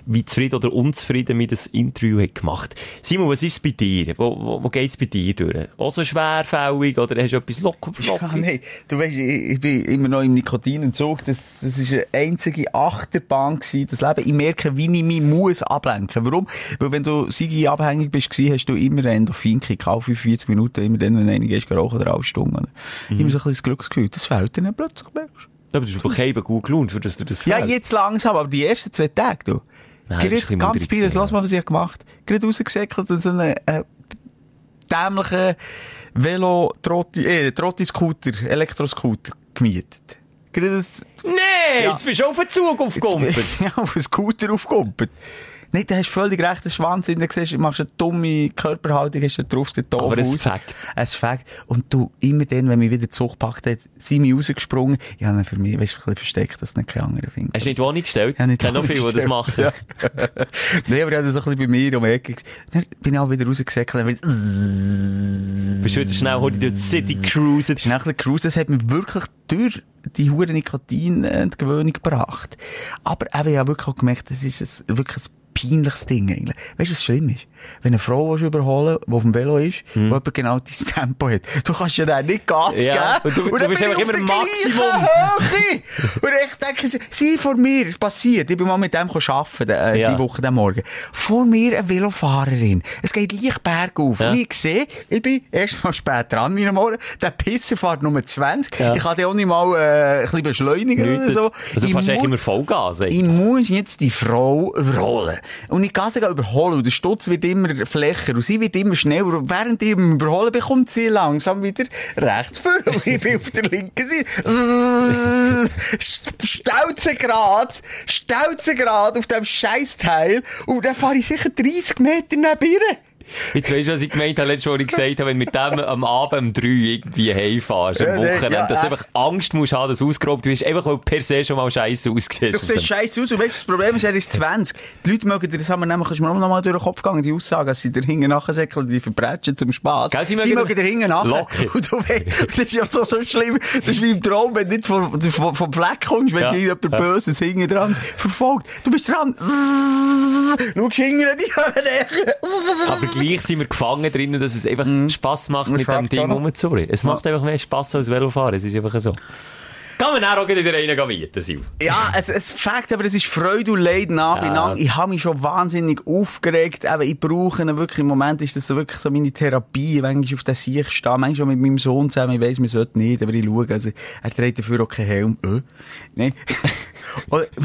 wie zufrieden oder unzufrieden mir das Interview hat gemacht. Simon, was ist bei dir? Wo, wo, wo geht's bei dir durch? Auch so schwerfällig oder hast du etwas locker Ja, nee, du weißt, ich, ich bin immer noch im Nikotinentzug. Das, das ist eine einzige Achterbahn gewesen, das Leben. Ich merke, wie ich mich muss ablenken. Warum? Weil wenn du Sigi abhängig bist, hast du immer Endorphin-Kick, auf 45 Minuten, immer dann, wenn gehst, rauchen oder Stunden. Immer so ein bisschen das Glücksgefühl. Das fällt dir dann plötzlich, merkst? Ja, aber du hast aber gut gelohnt, für das dir das Ja, fehlt. jetzt langsam, aber die ersten zwei Tage, du. Nein, das Gerade bisschen ganz gewesen, lass mal, was ich gemacht habe. Gerade rausgesäckelt und so einen, äh, dämlichen Velo, Trotti, äh, Trotti-Scooter, Elektroscooter gemietet. Gerade das, Nee, Ja. jetzt bist du auf den Zug aufgekommen. ja, auf einen Scooter aufgekumpelt. Nein, da hast du völlig recht, das ist Wahnsinn. Du siehst, du machst eine dumme Körperhaltung, hast du drauf, es geht doof Aber ein aus. Fakt. Ein Fakt. Und du, immer dann, wenn mich wieder zugepackt hat, sind wir rausgesprungen. Ja, dann für mich, weißt du, ein bisschen versteckt, dass es nicht kein anderer findet. Hast du nicht Wohnung gestellt? Ja, nicht Ich kenne noch viele, die das machen. Ja. Nein, aber ich habe das so ein bisschen bei mir um die Ecke. Dann bin ich auch wieder rausgesäckelt. Dann wieder Bist du wieder schnell heute durch die City cruisen? Schnell ein bisschen cruisen. Das hat mich wirklich durch die hure Nikotin-Entgewöhnung gebracht. Aber eben, ich habe wirklich auch gemerkt, das ist ein, wirklich ein peinliches Ding eigentlich. Weißt du, was schlimm ist? Wenn eine Frau willst überholen die auf dem Velo ist, hm. die genau dein Tempo hat. Du kannst ja dann nicht Gas Ja, geben. und du- du dann bist bin ich immer Maximum. Höhe. Und ich denke, sie- vor mir, ist passiert. Ich bin mal mit dem arbeiten, äh, Ja. die Woche, den Morgen. Vor mir eine Velofahrerin. Es geht leicht bergauf. Ja. Und ich sehe, ich bin erst mal spät dran, Morgen. Der Pisser fährt Nummer 20. Ja. Ich kann den auch nicht mal, äh, ein bisschen beschleunigen oder so. Also du Ich fährst mu- immer Vollgas. ey. ich muss jetzt die Frau überholen. Und ich kann sie überholen. Und der Stutz wird immer flächer. Und sie wird immer schneller. Und während ich im Überholen bekommt sie langsam wieder rechts vor. Und ich bin auf der linken Seite. Stauzengrad. Stauzengrad auf dem Scheißteil. Und dann fahre ich sicher 30 Meter neben ihr. Jetzt weißt du, was ich gemeint habe, letztes Mal, ich gesagt habe, wenn du mit dem am Abend um 3 irgendwie heimfährst, am Wochenende, ja, dass du echt. einfach Angst musst haben, dass du ausgeraubt wirst, einfach weil du per se schon mal scheiße aussiehst. Du siehst scheiße aus. Und weißt das Problem ist, er ist 20. Die Leute mögen dir, das haben wir nämlich, ist mir auch noch mal durch den Kopf gegangen, die Aussage, dass sie dir hinten nachsäckeln, die verbrechen zum Spass. Gell, sie die mögen- dir hinten nach. Locker. Und du weißt, das ist ja so, so schlimm. Das ist wie im Traum, wenn du nicht vom, vom, vom Fleck kommst, wenn Ja, dir jemand ja. Böses hinten dran verfolgt. Du bist dran. Schau hinten, die haben gleich sind wir gefangen drinnen, dass es einfach Spass macht, mit dem Ding rumzureden. Es macht einfach mehr Spass als Velofahren. Es ist einfach so. Man auch wieder einen gehen mieten, Sil? Ja, es, es Fakt, aber es ist Freude und Leid nah beieinander. Ich habe mich schon wahnsinnig aufgeregt. Eben, ich brauche ihn wirklich, im Moment ist das so wirklich so meine Therapie. Manchmal auf der Sicht stehen, manchmal schon mit meinem Sohn zusammen. Ich weiss, man sollte nicht, aber ich schaue. Also, er trägt dafür auch keinen Helm. Äh? Nein.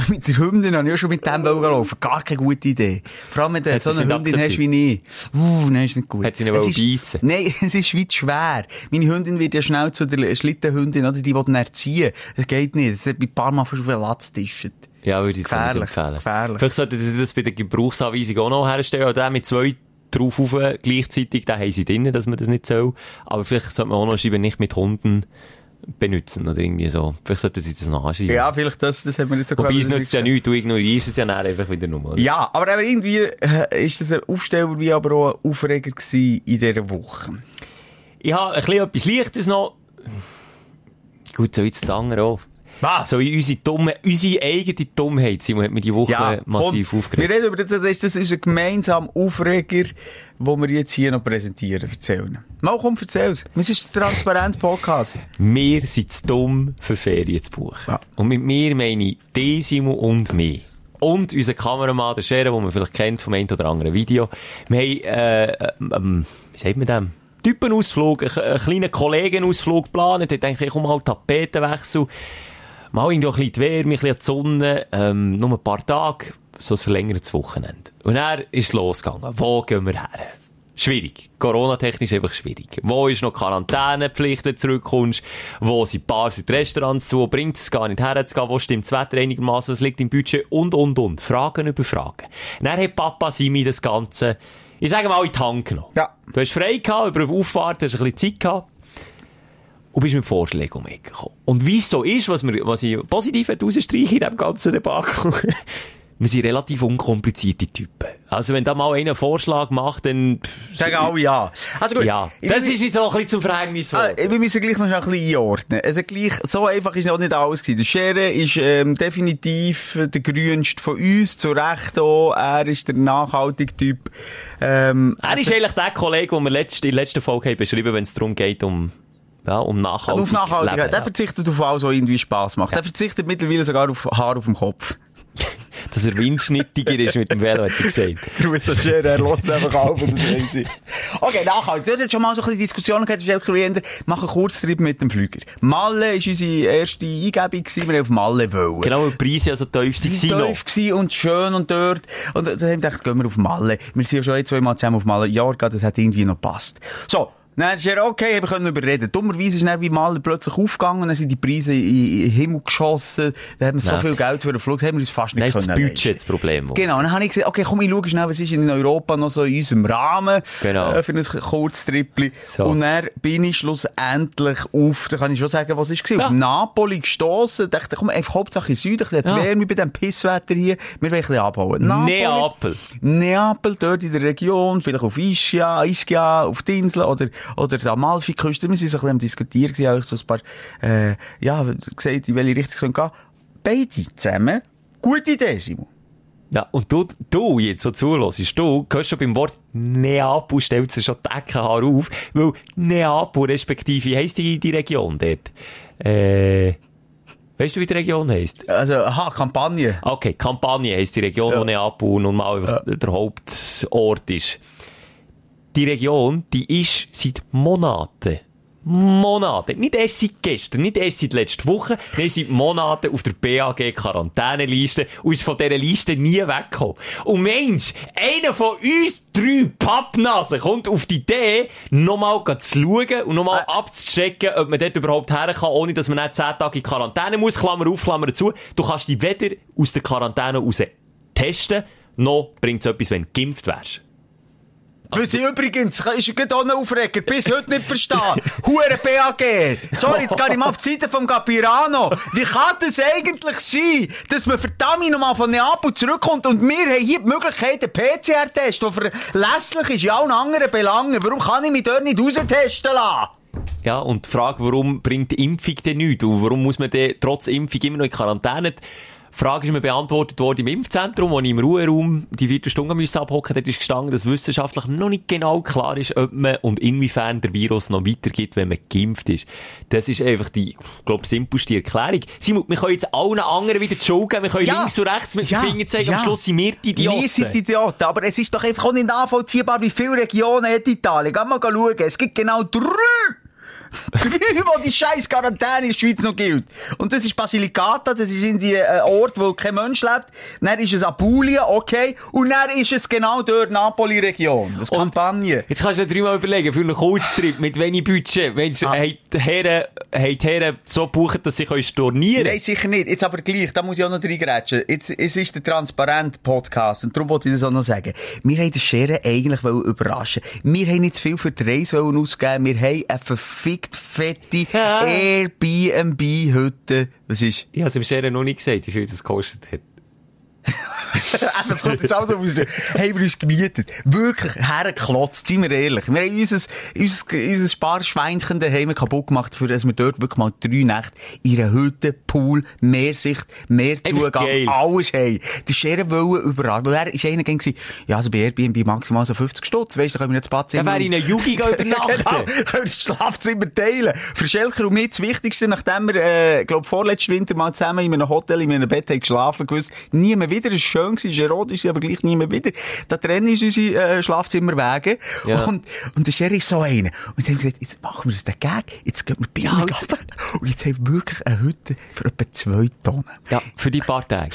Mit der Hündin habe ich auch schon mit dem wollen laufen. Gar keine gute Idee. Vor allem, wenn du so eine Hündin nicht hast wie ich. Uh, nein, ist nicht gut. Hat sie ihn Es ist- beißen? Nein, es ist weit schwer. Meine Hündin wird ja schnell zu der Schlittenhündin, oder? Die will ihn erziehen. Das geht nicht. Das hat paar Mal fast auf den Latz tischen. Ja, würde ich Gefährlich, empfehlen. gefährlich. Vielleicht sollten sie das bei der Gebrauchsanweisung auch noch herstellen. Oder mit zwei drauf auf gleichzeitig, da haben sie drin, dass man das nicht soll. Aber vielleicht sollte man auch noch schreiben, nicht mit Hunden benutzen oder irgendwie so. Vielleicht sollten sie das noch anschreiben. Ja, vielleicht das, das hat man nicht so Wobei es nützt ja nichts, du ignorierst es ja dann einfach wieder nur. oder? Ja, aber irgendwie äh, ist das ein Aufsteller wie aber auch ein Aufreger gewesen in dieser Woche. Ich habe ein bisschen etwas Leichtes noch. Gut, so jetzt das andere auch. Was? So unsere dumme, unsere eigene Dummheit, Simon, hat mich die Woche massiv komm, aufgeregt. Wir reden über das, das ist, ein gemeinsamer Aufreger, den wir jetzt hier noch präsentieren, erzählen. Mal komm, erzähl's. Es ist ein transparent Podcast. Wir sind zu dumm, für Ferien zu buchen. Ja. Und mit mir meine ich die, Simon und mich. Und unser Kameramann, der Scherer, den man vielleicht kennt vom einen oder anderen Video. Wir haben, äh, ähm, wie sagt man dem? Typenausflug, einen, einen kleinen Kollegenausflug geplant. Ich denke, ich komme halt Tapetenwechsel. Mal irgendwo ein bisschen die Wärme, ein bisschen die Sonne, ähm, nur ein paar Tage, so ein verlängertes Wochenende. Und dann ist es losgegangen. Wo gehen wir her? Schwierig. Corona-technisch einfach schwierig. Wo ist noch Quarantänepflicht, du zurückkommst? Wo sind Bars und Restaurants zu? Bringt es gar nicht herzugehen? Wo stimmt das Wetter einigermaßen? Was liegt im Budget? Und, und, und. Fragen über Fragen. Dann hat Papa Simi das Ganze, ich sage mal, in die Hand genommen. Ja. Du hast frei gehabt, über die Auffahrt, hast ein bisschen Zeit gehabt. Und bist mit Vorschlägen um die Ecke gekommen. Und wie es so ist, was, mir, was ich positiv rausstreiche in diesem ganzen Debakel, wir sind relativ unkomplizierte Typen. Also wenn da mal einer einen Vorschlag macht, dann... Sagen alle ja. Also gut. Ja, das ist nicht so ein bisschen zum Verhängnis Ah, wir müssen gleich noch ein bisschen einordnen. Also gleich, so einfach ist noch nicht alles gewesen. Der Scherer ist ähm, definitiv der grünste von uns, zu Recht auch. Er ist der nachhaltige Typ. Ähm, Er ist eigentlich der Kollege, den wir letzt, in der letzten Folge haben beschrieben wenn es darum geht, um, ja, um nachhaltig auf Nachhaltigkeit. Leben, Der ja. verzichtet auf alles, was irgendwie Spass macht. Der verzichtet mittlerweile sogar auf Haar auf dem Kopf. Dass er windschnittiger ist mit dem Velo, hat er gesagt. Grüße Scherer, er lässt einfach auf, das weiss ich. Okay, nachhaltig. Du hattest schon mal so ein bisschen Diskussionen gehabt, Schelker und Jender. Machen einen Kurztrip mit dem Flüger. Malle war unsere erste Eingebung, gewesen. wir auf Malle wollen. Genau, weil die Preise ja so tief Sie waren. tief und schön und dort. Und dann haben wir gedacht, gehen wir auf Malle. Wir sind ja schon ein, zwei Mal zusammen auf Malle. Ja, das hat irgendwie noch gepasst. So. Dann ist er okay, wir können überreden. Dummerweise ist dann wie Malle plötzlich aufgegangen, dann sind die Preise in in den Himmel geschossen. Dann haben wir so Ja. viel Geld für einen Flug, das haben wir uns fast nicht ist das können Budget das Problem. Genau, dann habe ich gesagt, okay, komm, ich schaue schnell, was ist in Europa noch so in unserem Rahmen Genau. äh, für ein Kurztrippli. So. Und dann bin ich schlussendlich auf, da kann ich schon sagen, was es war, Ja. auf Napoli gestossen. dachte, komm, einfach Hauptsache in Süden, ein bisschen Ja. Wärme bei diesem Pisswetter hier. Wir wollen ein bisschen abbauen. Neapel. Neapel, dort in der Region, vielleicht auf Ischia, Ischia, auf die Insel oder, oder die Amalfi-Küste. Wir sind so ein bisschen am Diskutieren, gewesen, eigentlich so ein paar, äh, ja, gesagt, in welche Richtung sollen gehen. Beide zusammen. Gute Idee, Simon. Ja, und du, du jetzt, so zuhörst, du hörst schon beim Wort Neapel, stellt sich schon die Deckenhaar auf, weil Neapel, respektive, wie heisst die, die Region dort? Äh, weißt du, wie die Region heisst? Also, aha, Kampagne. Okay, Kampagne heisst die Region, Ja. wo Neapel nun mal einfach der Hauptort ist. Die Region, die ist seit Monaten, Monaten, nicht erst seit gestern, nicht erst seit letzter Woche, nein, seit Monaten auf der BAG-Quarantäneliste und ist von dieser Liste nie weggekommen. Und Mensch, einer von uns drei Pappnasen kommt auf die Idee, nochmal zu schauen und nochmal abzuchecken, ob man dort überhaupt her kann, ohne dass man nicht 10 Tage in Quarantäne muss, Klammer auf, Klammer zu. Du kannst dich weder aus der Quarantäne raus testen, noch bringt es etwas, wenn du geimpft wärst. Was ich übrigens, ist gerade auch ein Aufreger, bis heute nicht verstehen. Hure BAG. Sorry, jetzt gehe ich mal auf die Seite vom Capirano. Wie kann das eigentlich sein, dass man verdammt nochmal von Neapel zurückkommt und wir haben hier die Möglichkeit, einen PCR-Test, der verlässlich ist in allen anderen Belangen. Warum kann ich mich dort nicht raustesten lassen? Ja, und die Frage, warum bringt die Impfung denn nichts? Und warum muss man denn trotz Impfung immer noch in Quarantäne? Die Frage ist mir beantwortet worden im Impfzentrum, wo ich im Ruheraum die vierte Stunde müssen abhocken Dort ist gestanden, dass wissenschaftlich noch nicht genau klar ist, ob man und inwiefern der Virus noch weitergeht, wenn man geimpft ist. Das ist einfach die, ich glaube, simpelste Erklärung. Simon, wir können jetzt allen anderen wieder die Schuld geben. Wir können Ja. links und rechts mit Ja. dem Finger zeigen. Ja. Am Schluss sind wir die Idioten. Wir sind die Idioten, aber es ist doch einfach auch nicht nachvollziehbar, wie viele Regionen hat Italien. Geh mal schauen. Es gibt genau drei. Wo die scheiß Quarantäne in der Schweiz noch gilt. Und das ist Basilicata, das ist in die äh, Ort, wo kein Mensch lebt. Dann ist es Apulia, okay. Und dann ist es genau dort Napoli-Region. Das ist Kampagne. Jetzt kannst du dir dreimal überlegen, für einen Kurztrip mit wenig Budget. Mensch, Ah. haben die Herren, haben die Herren so gebucht, dass sie können stornieren Nein, sicher nicht. Jetzt aber gleich, da muss ich auch noch reingrätschen. Jetzt, es ist der Transparent-Podcast und darum wollte ich das auch noch sagen. Wir haben den Scheren eigentlich überraschen. Wir haben nicht zu viel für die Reise ausgeben. Wir haben eine verfickt fette Ja. Airbnb-Hütte. Was ist? Ich habe es im Scheren noch nicht gesagt, wie viel das gekostet hat. Es kommt jetzt auch so raus. Haben wir uns gemietet. Wirklich hergeklotzt, seien wir ehrlich. Wir haben unser, unser, unser Sparschweinchen daheim kaputt gemacht, für dass wir dort wirklich mal drei Nächte in einer Hütte, Pool, Meersicht, Meerzugang, geil. alles haben. Der Scherer wollte überall, weil er ist einer gewesen, ja, also bei Airbnb maximal so 50 Stutz, weisst du, da können wir jetzt Badzimmer... Dann wäre in einer Yugi übernachten. genau, können wir das Schlafzimmer teilen. Für Schelker und mich das Wichtigste, nachdem wir, äh, glaub, vorletzten Winter mal zusammen in einem Hotel, in einem Bett haben geschlafen, gewusst, niemand wieder, es war schön, es war erotisch, aber gleich niemand wieder. Da trennen uns unsere äh, Schlafzimmerwege. Ja. Und, und der Sherry ist so einer. Und sie haben gesagt, jetzt machen wir uns den Gag, jetzt gehen wir billig Ja, jetzt-. Und jetzt haben wir wirklich eine Hütte für etwa zwei Tonnen. Ja, für die paar Tage.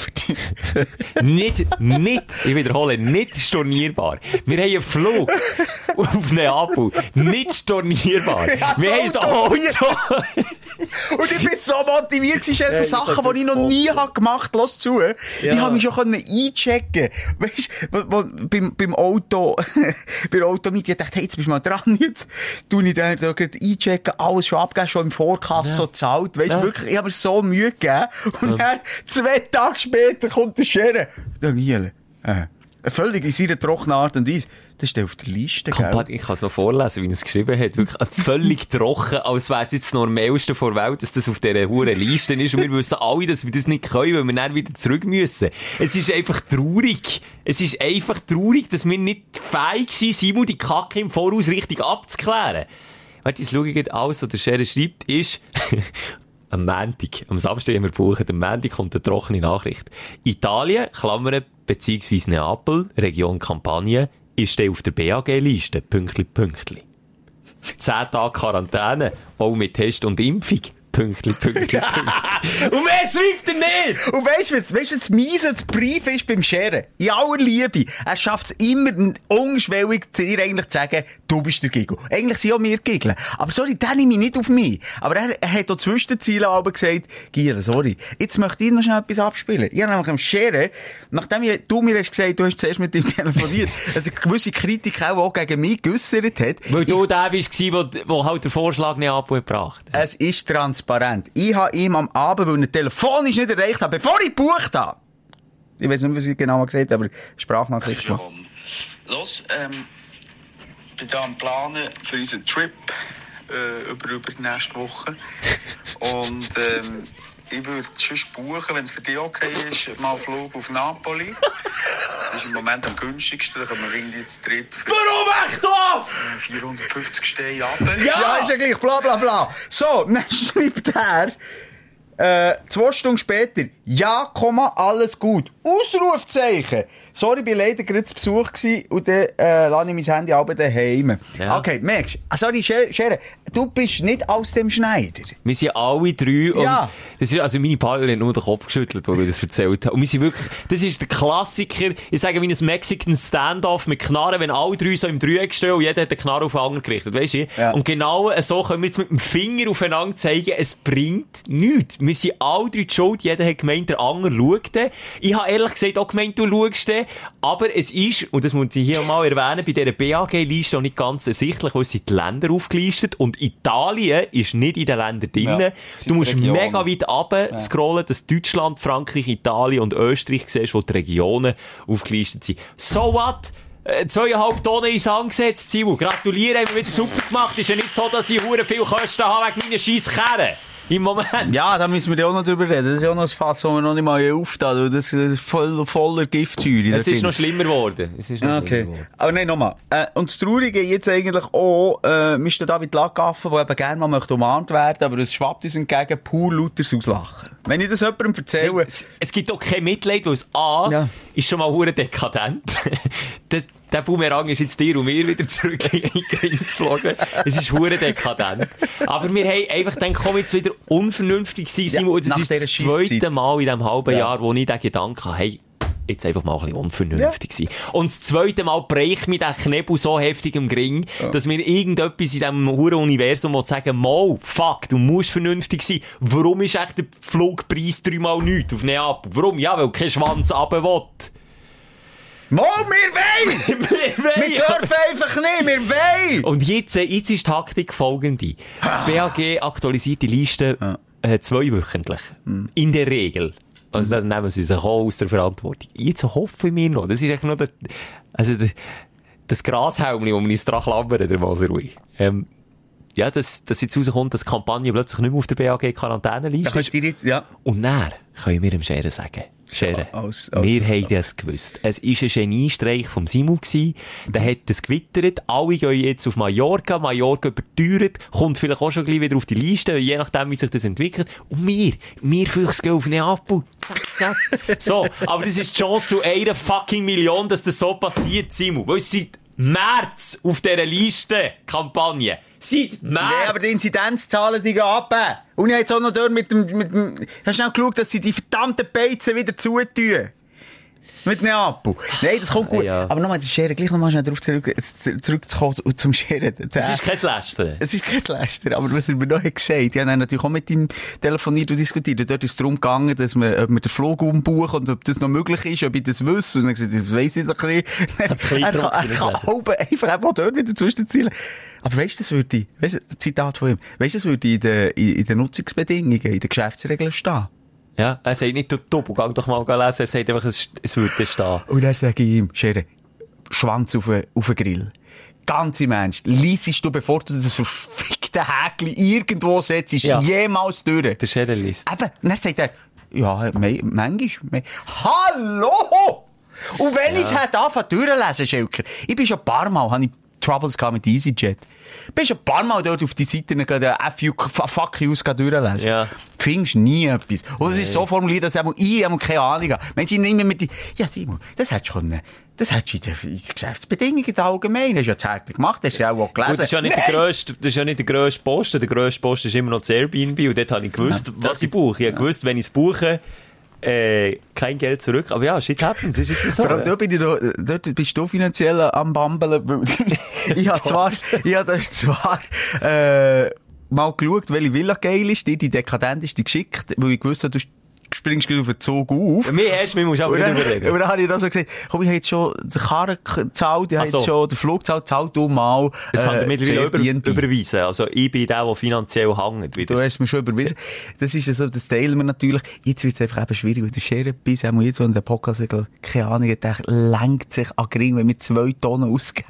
nicht, nicht, ich wiederhole, nicht stornierbar. Wir haben einen Flug auf Neapel. Nicht stornierbar. Ja, Wir haben ein. Auto. Und ich bin so motiviert, es sind ich Sachen, die ich noch nie habe gemacht habe. Lass zu. Ich Ja. habe mich schon können einchecken Weißt wo, wo, beim, beim Auto, bei der Automiete, ich dachte, hey, jetzt bist du mal dran, jetzt tu ich da, da einchecken, alles schon abgeben, schon im Vorkasse so zahlt. Weißt Ja. wirklich, ich habe mir so Mühe gegeben. Und dann, zwei Tage später, kommt der Scherer. Daniel, äh, völlig in seiner trockenen Art und Weise. Das steht auf der Liste? Kompat, ich kann es noch vorlesen, wie er es geschrieben hat. Wirklich völlig trocken, als wäre es jetzt das Normalste vor der Welt, dass das auf dieser hohen Liste ist. Und wir wissen alle, dass wir das nicht können, weil wir dann wieder zurück müssen. Es ist einfach traurig. Es ist einfach traurig, dass wir nicht fähig sind, Simon die Kacke im Voraus richtig abzuklären. Warte, jetzt schaue ich alles, was der Scherer schreibt, ist... Am Montag, am Samstag haben wir gebucht, am Montag kommt eine trockene Nachricht. Italien, Klammern, beziehungsweise Neapel, Region Kampagne, ist der auf der BAG-Liste, Pünktli, Pünktli. 10 Tage Quarantäne, auch mit Test und Impfung, Pünktli, Pünktli, Pünktli. und wer schreibt er nicht? Und weißt du, was- weißt du, das Miese, das Brief ist beim Scheren? In aller Liebe. Er schafft es immer, ungeschwellig dir eigentlich zu sagen, du bist der Giggle. Eigentlich sind auch wir Giggle. Aber sorry, den nehme ich nicht auf mich. Aber er, er hat auch Zwischenziele aber gesagt, Giel, sorry, jetzt möchte ich noch schnell etwas abspielen. Ich habe nämlich am Scheren, nachdem ich, du mir hast gesagt, du hast zuerst mit ihm telefoniert, dass eine gewisse Kritik auch, auch gegen mich geäussert hat. Weil du der bist, der, der halt den Vorschlag nicht abgebracht hat. Es ist transparent. Ich habe ihm am Abend, weil er telefonisch nicht erreicht habe, bevor ich gebucht habe. Ich weiß nicht, was ich genau gesagt habe, aber Sprachnachricht gemacht. Los, ähm, bin da am Planen für unseren Trip äh, über, über die nächste Woche. Und ähm, ich würde schon buchen, wenn es für dich okay ist, mal einen Flug auf Napoli. Das ist im Moment am günstigsten, da können wir irgendwie zu dritt für Warum echt auf? 450 Steine ab. Ja, ist ja gleich, bla bla bla. So, dann schreibt er, äh, zwei Stunden später, ja, Komma, alles gut. Ausrufzeichen. Sorry, ich war leider gerade zu Besuch gewesen und dann äh, lasse ich mein Handy aber daheim. Ja. Okay, merkst du? Ah, Sorry, Scher- Schere, du bist nicht aus dem Schneider. Wir sind alle drei und Ja. das ist, also meine Partnerin hat nur den Kopf geschüttelt, als ich das erzählt habe. Und wir sind wirklich, das ist der Klassiker, ich sage wie ein Mexican Standoff mit Knarren, wenn alle drei so im Dreieck stehen und jeder hat den Knarren auf den anderen gerichtet, weisst du? Ja. Und genau so können wir jetzt mit dem Finger aufeinander zeigen, es bringt nichts. Wir sind alle drei die schuld, jeder hat gemeint, der andere schaut den. Ich habe ehrlich gesagt auch gemeint, du schaust den, aber es ist, und das muss ich hier mal erwähnen, bei dieser BAG-Liste auch nicht ganz ersichtlich, weil es sind die Länder aufgelistet und Italien ist nicht in den Ländern drin. Ja, du musst Regionen. mega weit runter scrollen, dass Deutschland, Frankreich, Italien und Österreich siehst, wo die Regionen aufgelistet sind. So what? Äh, Zweieinhalb Tonnen ins angesetzt, Simon. Gratuliere, haben wir wieder super gemacht. Ist ja nicht so, dass ich hure viel Kosten habe wegen meiner scheiß Kerren. Im Moment. Ja, da müssen wir ja auch noch drüber reden. Das ist ja auch noch ein Fass, das wir noch nicht mal aufgetan haben. Das, das ist voll, voller Giftsäure. Es ist noch schlimmer geworden. Es ist noch Ah, Okay. geworden. Aber nein, nochmal. Äh, und das Traurige jetzt eigentlich auch, äh, wir stehen da mit Lagaffen, der eben gerne mal möchte umarmt werden, aber es schwappt uns entgegen pur lauters Auslachen. Wenn ich das jemandem erzähle, Es, es gibt auch kein Mitleid, weil es A, Ja. ist schon mal hure dekadent. das, der Boomerang ist jetzt dir und mir wieder zurück in den Ring geflogen. Es ist hure dekadent. Aber wir haben einfach gedacht, komm jetzt wieder unvernünftig sein, Ja, Simon. das nach ist das zweite. Mal in diesem halben Ja. Jahr, wo ich den Gedanken habe, hey, jetzt einfach mal ein bisschen unvernünftig sein. Und das zweite Mal bricht mir der Knebel so heftig im Gring, dass mir irgendetwas in diesem huren Universum will sagen, mal, fuck, du musst vernünftig sein. Warum ist echt der Flugpreis dreimal nichts auf Neapel? Warum? Ja, weil kein Schwanz runter will. Mo, wir wollen! Wir dürfen einfach nicht, wir wollen! Und jetzt, äh, jetzt ist die Taktik folgende. Das BAG aktualisiert die Liste äh, zweiwöchentlich. In der Regel. Also dann nehmen sie sich auch aus der Verantwortung. Jetzt hoffen wir noch, das ist eigentlich noch der, also der, das Grashelmli, wo man uns dran klammern, der Maserui. Ähm, ja, dass, dass jetzt rauskommt, dass die Kampagne plötzlich nicht mehr auf der BAG-Quarantäneliste ist. ja. Und dann können wir dem Scheren sagen. Scheren, Als- als- wir haben das gewusst. Es war ein Geniestreich vom Simon. Der hat es gewittert. Alle gehen jetzt auf Mallorca. Mallorca überteuert. Kommt vielleicht auch schon gleich wieder auf die Liste, je nachdem, wie sich das entwickelt. Und wir, wir fünf gehen auf Neapel. Zack, zack. So. Aber das ist die Chance zu einer fucking Million, dass das so passiert, Simon. Weil es seit März auf dieser Liste, Kampagne. Seit März. Ja, aber die Inzidenzzahlen, die gehen ab. Und ich habe jetzt auch noch dort mit dem, mit dem, hast du schnell geschaut, dass sie die verdammten Beizen wieder zutun? Mit Neapel. Nein, das kommt gut. Ja. Aber nochmal, das Scheren, gleich nochmal schnell darauf zurück, zurückzukommen zum Scheren. Es ist kein Lästern. Es ist kein Läster, aber was er mir noch hat gesagt, ich habe dann natürlich auch mit ihm telefoniert und diskutiert. Und dort ist es darum gegangen, dass man, ob man den Flug umbuchen und ob das noch möglich ist, ob ich das wüsste. Und dann gesagt, das weiss ich. Hat's ein bisschen er kann, er kann oben einfach einfach dort wieder zwischenzielen. Aber weißt du, das würde, ich- weißt du, Zitat von ihm, weißt du, das würde in den, in, in den Nutzungsbedingungen, in den Geschäftsregeln stehen. Ja, er sagt nicht, du Doppel, geh doch mal lesen, er sagt einfach, es, es würde stehen. Und dann sage ich ihm, Schere, Schwanz auf den, auf den Grill. Ganz im Ernst, liesest du, bevor du das verfickte Häkchen irgendwo setzt, Ja. jemals durch. Der Scherer liest. Eben, und dann sagt er, ja, me manchmal. Me Hallo! Und wenn ich es hätte angefangen durchlesen, Schelker, ich bin schon ein paar Mal, habe ich Troubles gehabt mit EasyJet. Schon ein paar Mal dort auf die Seiten gegangen, FU, fuck you, durchlesen. Ja. Findest nie etwas. Und es ist so formuliert, dass einmal ich einmal keine Ahnung habe. Menschen mehr mit die, ja Simon, das hättest du können, das hättest du in den in den Geschäftsbedingungen allgemein, hast du ja täglich gemacht, hast du ja auch gelesen. Gut, das ist ja nicht der Nein. grösste, das ist ja nicht der grösste Posten. Der grösste Posten ist immer noch das Airbnb. Und dort habe ich gewusst, was ich buche. Ich habe gewusst, wenn ich es buche, äh, kein Geld zurück. Aber ja, shit happens. Ist jetzt so. Vor allem, dort, bin ich noch, dort bist du finanziell am Bambeln. ich habe zwar, ich habe zwar, äh, mal geschaut, welche Villa geil ist, die die dekadenteste geschickt, weil ich gewusst habe, du springst gleich auf den Zug auf. Mir erst, mir musst du aber nicht dann, überlegen. und dann habe ich dann so gesagt, komm, ich habe jetzt schon den Karren gezahlt, ich habe so. jetzt schon den Flug gezahlt, zahl du mal, Das haben wir mittlerweile das über, Airbnb. überweisen. Also, ich bin der, der finanziell hängt Du wieder. hast mir schon überwiesen. Das ist so, das teilen wir natürlich. Jetzt wird es einfach eben schwierig, weil du Schere bist, auch jetzt, wo der Podcast, keine Ahnung, der lenkt sich an Gring, wenn wir zwei Tonnen ausgeben.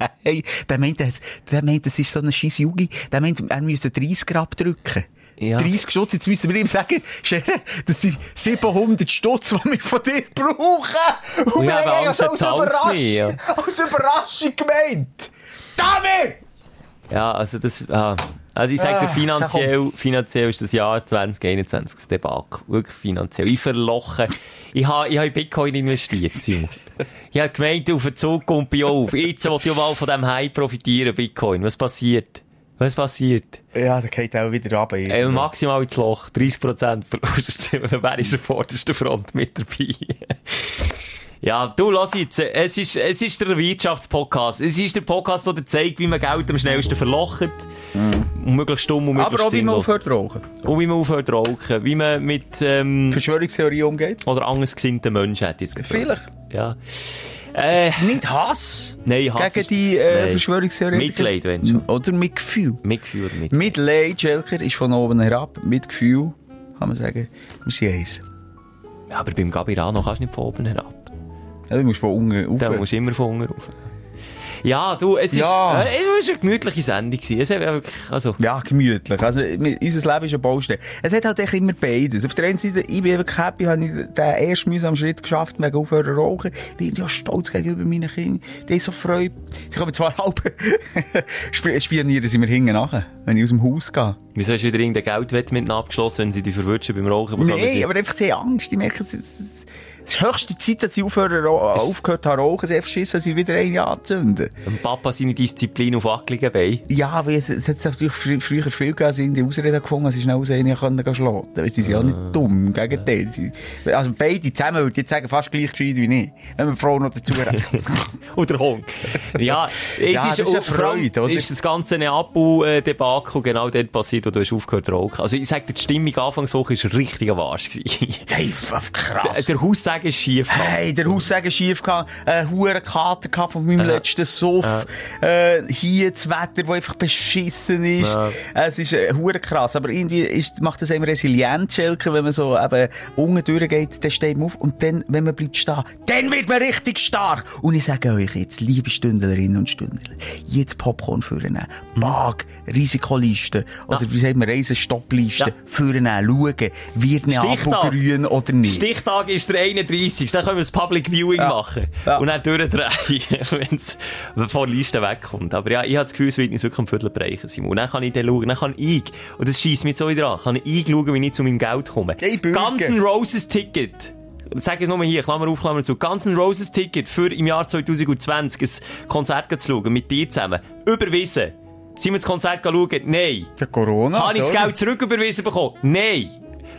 Der meint, das, der meint, das ist so ein scheiß Jugi. Der meint, er müsse 30 Grad drücken. Ja. 30 Stutz, jetzt müssen wir ihm sagen, Schere, das sind 700 Stutz, die wir von dir brauchen. Und Ja, wir haben er als Überraschung, nicht, ja. als Überraschung gemeint. Damit! Ja, also das, ah. Also ich sage dir, Ah, finanziell, finanziell ist das Jahr 2021 das Debakel. Wirklich finanziell. Ich verloche. Ich habe, ich habe in Bitcoin investiert, Simon. Ich habe gemeint, auf den Zug kommt bei auf. Jetzt will ich mal von diesem Hype profitieren, Bitcoin. Was passiert? Was passiert? Ja, der geht auch wieder runter. Äh, maximal ins Loch. 30% Verlust. Wer ist an vorderster Front mit dabei? Ja, du, lass jetzt. Es ist, es ist der Wirtschaftspodcast. Es ist der Podcast, der zeigt, wie man Geld am schnellsten verlocht. Und möglichst dumm und möglichst. Aber auch, wie man aufhört rauchen. Und wie man aufhört rauchen. Wie man mit, ähm, Verschwörungstheorie umgeht. oder anders gesinnten Menschen hat jetzt gefragt. Vielleicht. Ja. Äh, Nicht Hass. nein, Hass Gegen die äh, nein. Verschwörungstheoretiker. Mitleid, wenn schon. Oder mit Gefühl. Mitgefühl mit. Mitleid, Schelker, ist von oben herab. Mit Gefühl, kann man sagen, wir sind eins. Ja, aber beim Gabirano kannst du nicht von oben herab. Ja, du musst von unten Da rauf. musst du immer von unten rauf. Ja, du, es ist, Ja. äh, es war eine gemütliche Sendung. gewesen. Es hat wirklich, also, Ja, gemütlich. Also, unser Leben ist eine Baustelle. Es hat halt echt immer beides. Auf der einen Seite, ich bin wirklich happy, habe ich den ersten mühsamen Schritt geschafft, wegen aufhören rauchen. Ich bin ja stolz gegenüber meinen Kindern. Die haben so Freude. Sie kommen zwar halb, sp- spionieren sie mir hinten nachher, wenn ich aus dem Haus gehe. wieso hast du wieder irgendeine Geldwette mit abgeschlossen, wenn sie dich verwutschen beim Rauchen? Nein, aber einfach, sie haben Angst. Ich merke, es ist, es ist höchste Zeit, dass sie aufhören, ro- aufgehört haben zu rauchen. Sie verschissen, dass sie wieder eine anzünden. Dem Papa seine Disziplin auf wackeligen Beinen. Ja, aber es, es hat natürlich frü früher viel gegeben, sie die Ausrede gefunden, dass sie schnell aus einer können schlagen. Weißt, die sind ja nicht dumm, im Gegenteil. Also beide zusammen würde ich jetzt sagen, fast gleich gescheit wie ich. Wenn man die Frau noch dazu rechnet. Oder Hund. Ja, es Ja, ist, ist eine und Freude, oder? ist das ganze Neapel-Debakel genau dort passiert, wo du hast aufgehört rauchen. Also ich sag dir, die Stimmung Anfangswoche war richtig am Arsch. hey, krass. Der Haussagen ist schief gegangen. Hey, der Haussagen schief gehabt, einen hohen Kater gehabt von meinem letzten Suff, äh, hier das Wetter, das einfach beschissen ist. Ja. Es ist äh, krass, aber irgendwie ist, macht das einem resilient, Schelke, wenn man so eben unten durchgeht, dann steht man auf und dann, wenn man bleibt stehen, dann wird man richtig stark. Und ich sage euch jetzt, liebe Stündlerinnen und Stündler, jetzt Popcorn führen, Bag, Risikoliste, oder wie sagt man, Reisestoppliste, Ja. führen, schauen, wird Neapel Stichtag. grün oder nicht. Stichtag ist der 31. Dann können wir das Public Viewing Ja. machen. Ja. Und dann durchdrehen, wenn es von der Liste wegkommt. Aber ja, ich habe das Gefühl, es wird nicht wirklich am Viertel bereichen, Simon. Und dann kann ich dann schauen, dann kann ich, und das schießt mich so wieder an, kann ich schauen, wie ich zu meinem Geld komme. Hey. Guns N' Roses Ticket. Sag es nur hier, Klammer auf, Klammer zu. Guns N' Roses Ticket für im Jahr 2020 ein Konzert zu schauen, mit dir zusammen. Überwiesen. Sind wir das Konzert schauen? Nein. Der Corona, Habe ich das. Geld zurück überwiesen bekommen? Nein.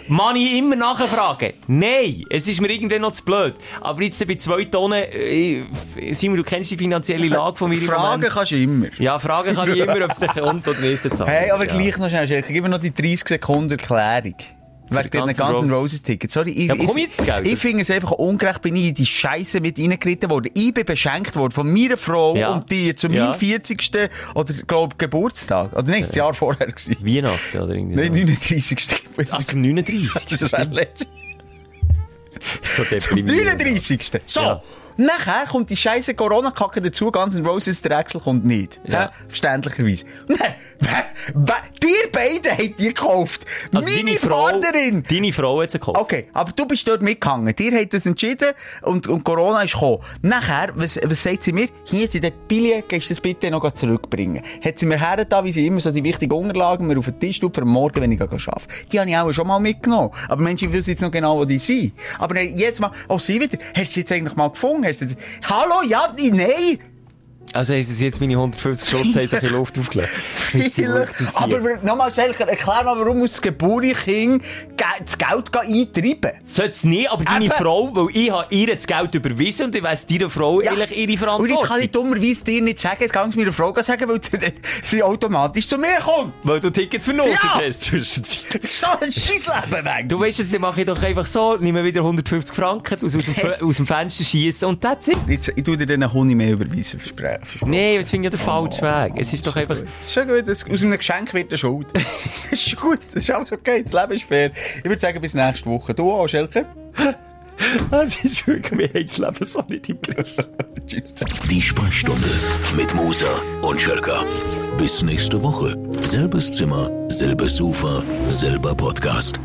Man ich immer nachfragen? Nein, es ist mir irgendwann noch zu blöd. Aber jetzt bei zwei Tonnen, äh, Simon, du kennst die finanzielle Lage von mir Fragen kannst du immer. Ja, fragen kann ich immer, ob es dich kommt oder nicht. Hey, aber ja. gleich noch schnell, Schelke, gib mir noch die 30 Sekunden Erklärung. Wegen den ganzen Ro- Roses Tickets. Sorry, ich, Ja, ich, jetzt Geld. ich finde es einfach ungerecht, bin ich in die Scheiße mit reingeritten worden. Ich bin beschenkt worden von meiner Frau Ja. und die zu Ja. meinem 40. oder, glaub, Geburtstag. Oder nächstes Jahr vorher gewesen. Weihnachten oder irgendwie Nein, so. 39. Ach, zum 39. Das letztes. so Zum deprimierend. 39. So. Ja. Nachher kommt die scheiße Corona-Kacke dazu, Guns N' Roses, der Excel kommt nicht. Ja. Verständlicherweise. Nein, dir beide habt die gekauft. Also Meine deine Frau, Partnerin. deine Frau hat sie gekauft. Okay, aber du bist dort mitgegangen. Dir hat das entschieden und, und Corona ist gekommen. Nachher, was, was sagt sie mir? Hier sind die Billen, gehst du das bitte noch zurückbringen. Hat sie mir hergetan, wie sie immer so die wichtigen Unterlagen mir auf den Tisch tut, für morgen, wenn ich arbeite. Die habe ich auch schon mal mitgenommen. Aber Menschen wissen jetzt noch genau, wo die sind. Aber jetzt mal, oh, sie wieder. Hast du sie jetzt eigentlich mal gefunden? Hast du jetzt, Hallo, ja, nein! Also haben sie jetzt meine 150 Schutz in die Luft aufgelegt. Aber nochmal, Schelker, erklär mal, warum muss das Geburtskind ge- das Geld eintreiben? Sollte es nicht, aber deine Eben. Frau, weil ich habe ihr das Geld überwiesen und ich weiss deiner Frau Ja. eigentlich ihre Und Verantwortung. jetzt kann ich dummerweise dir nicht sagen, jetzt kann ich meiner Frau sagen, weil sie- sie automatisch zu mir kommt. Weil du Tickets vernotet Ja. hast zwischenzeit. Das ist doch ein Scheissleben weg. Du weißt, dann mache ich doch einfach so, nehme wieder 150 Franken aus, aus, dem, aus dem Fenster schießen und that's it. Jetzt, ich tue dir dann einen Hund mehr überweisen, versprechen. Versprochen. Nee, das finde ich ja der falsche Weg. Es ist doch einfach... Das ist schon gut, das, aus einem Geschenk wird eine Schuld. das ist gut, das ist alles okay, das Leben ist fair. Ich würde sagen, bis nächste Woche. Du auch, Schelker? Es ist wirklich, wir haben das Leben so nicht im Griff. Tschüss. Die Sprechstunde mit Musa und Schelka. Bis nächste Woche. Selbes Zimmer, selbes Sofa, selber Podcast.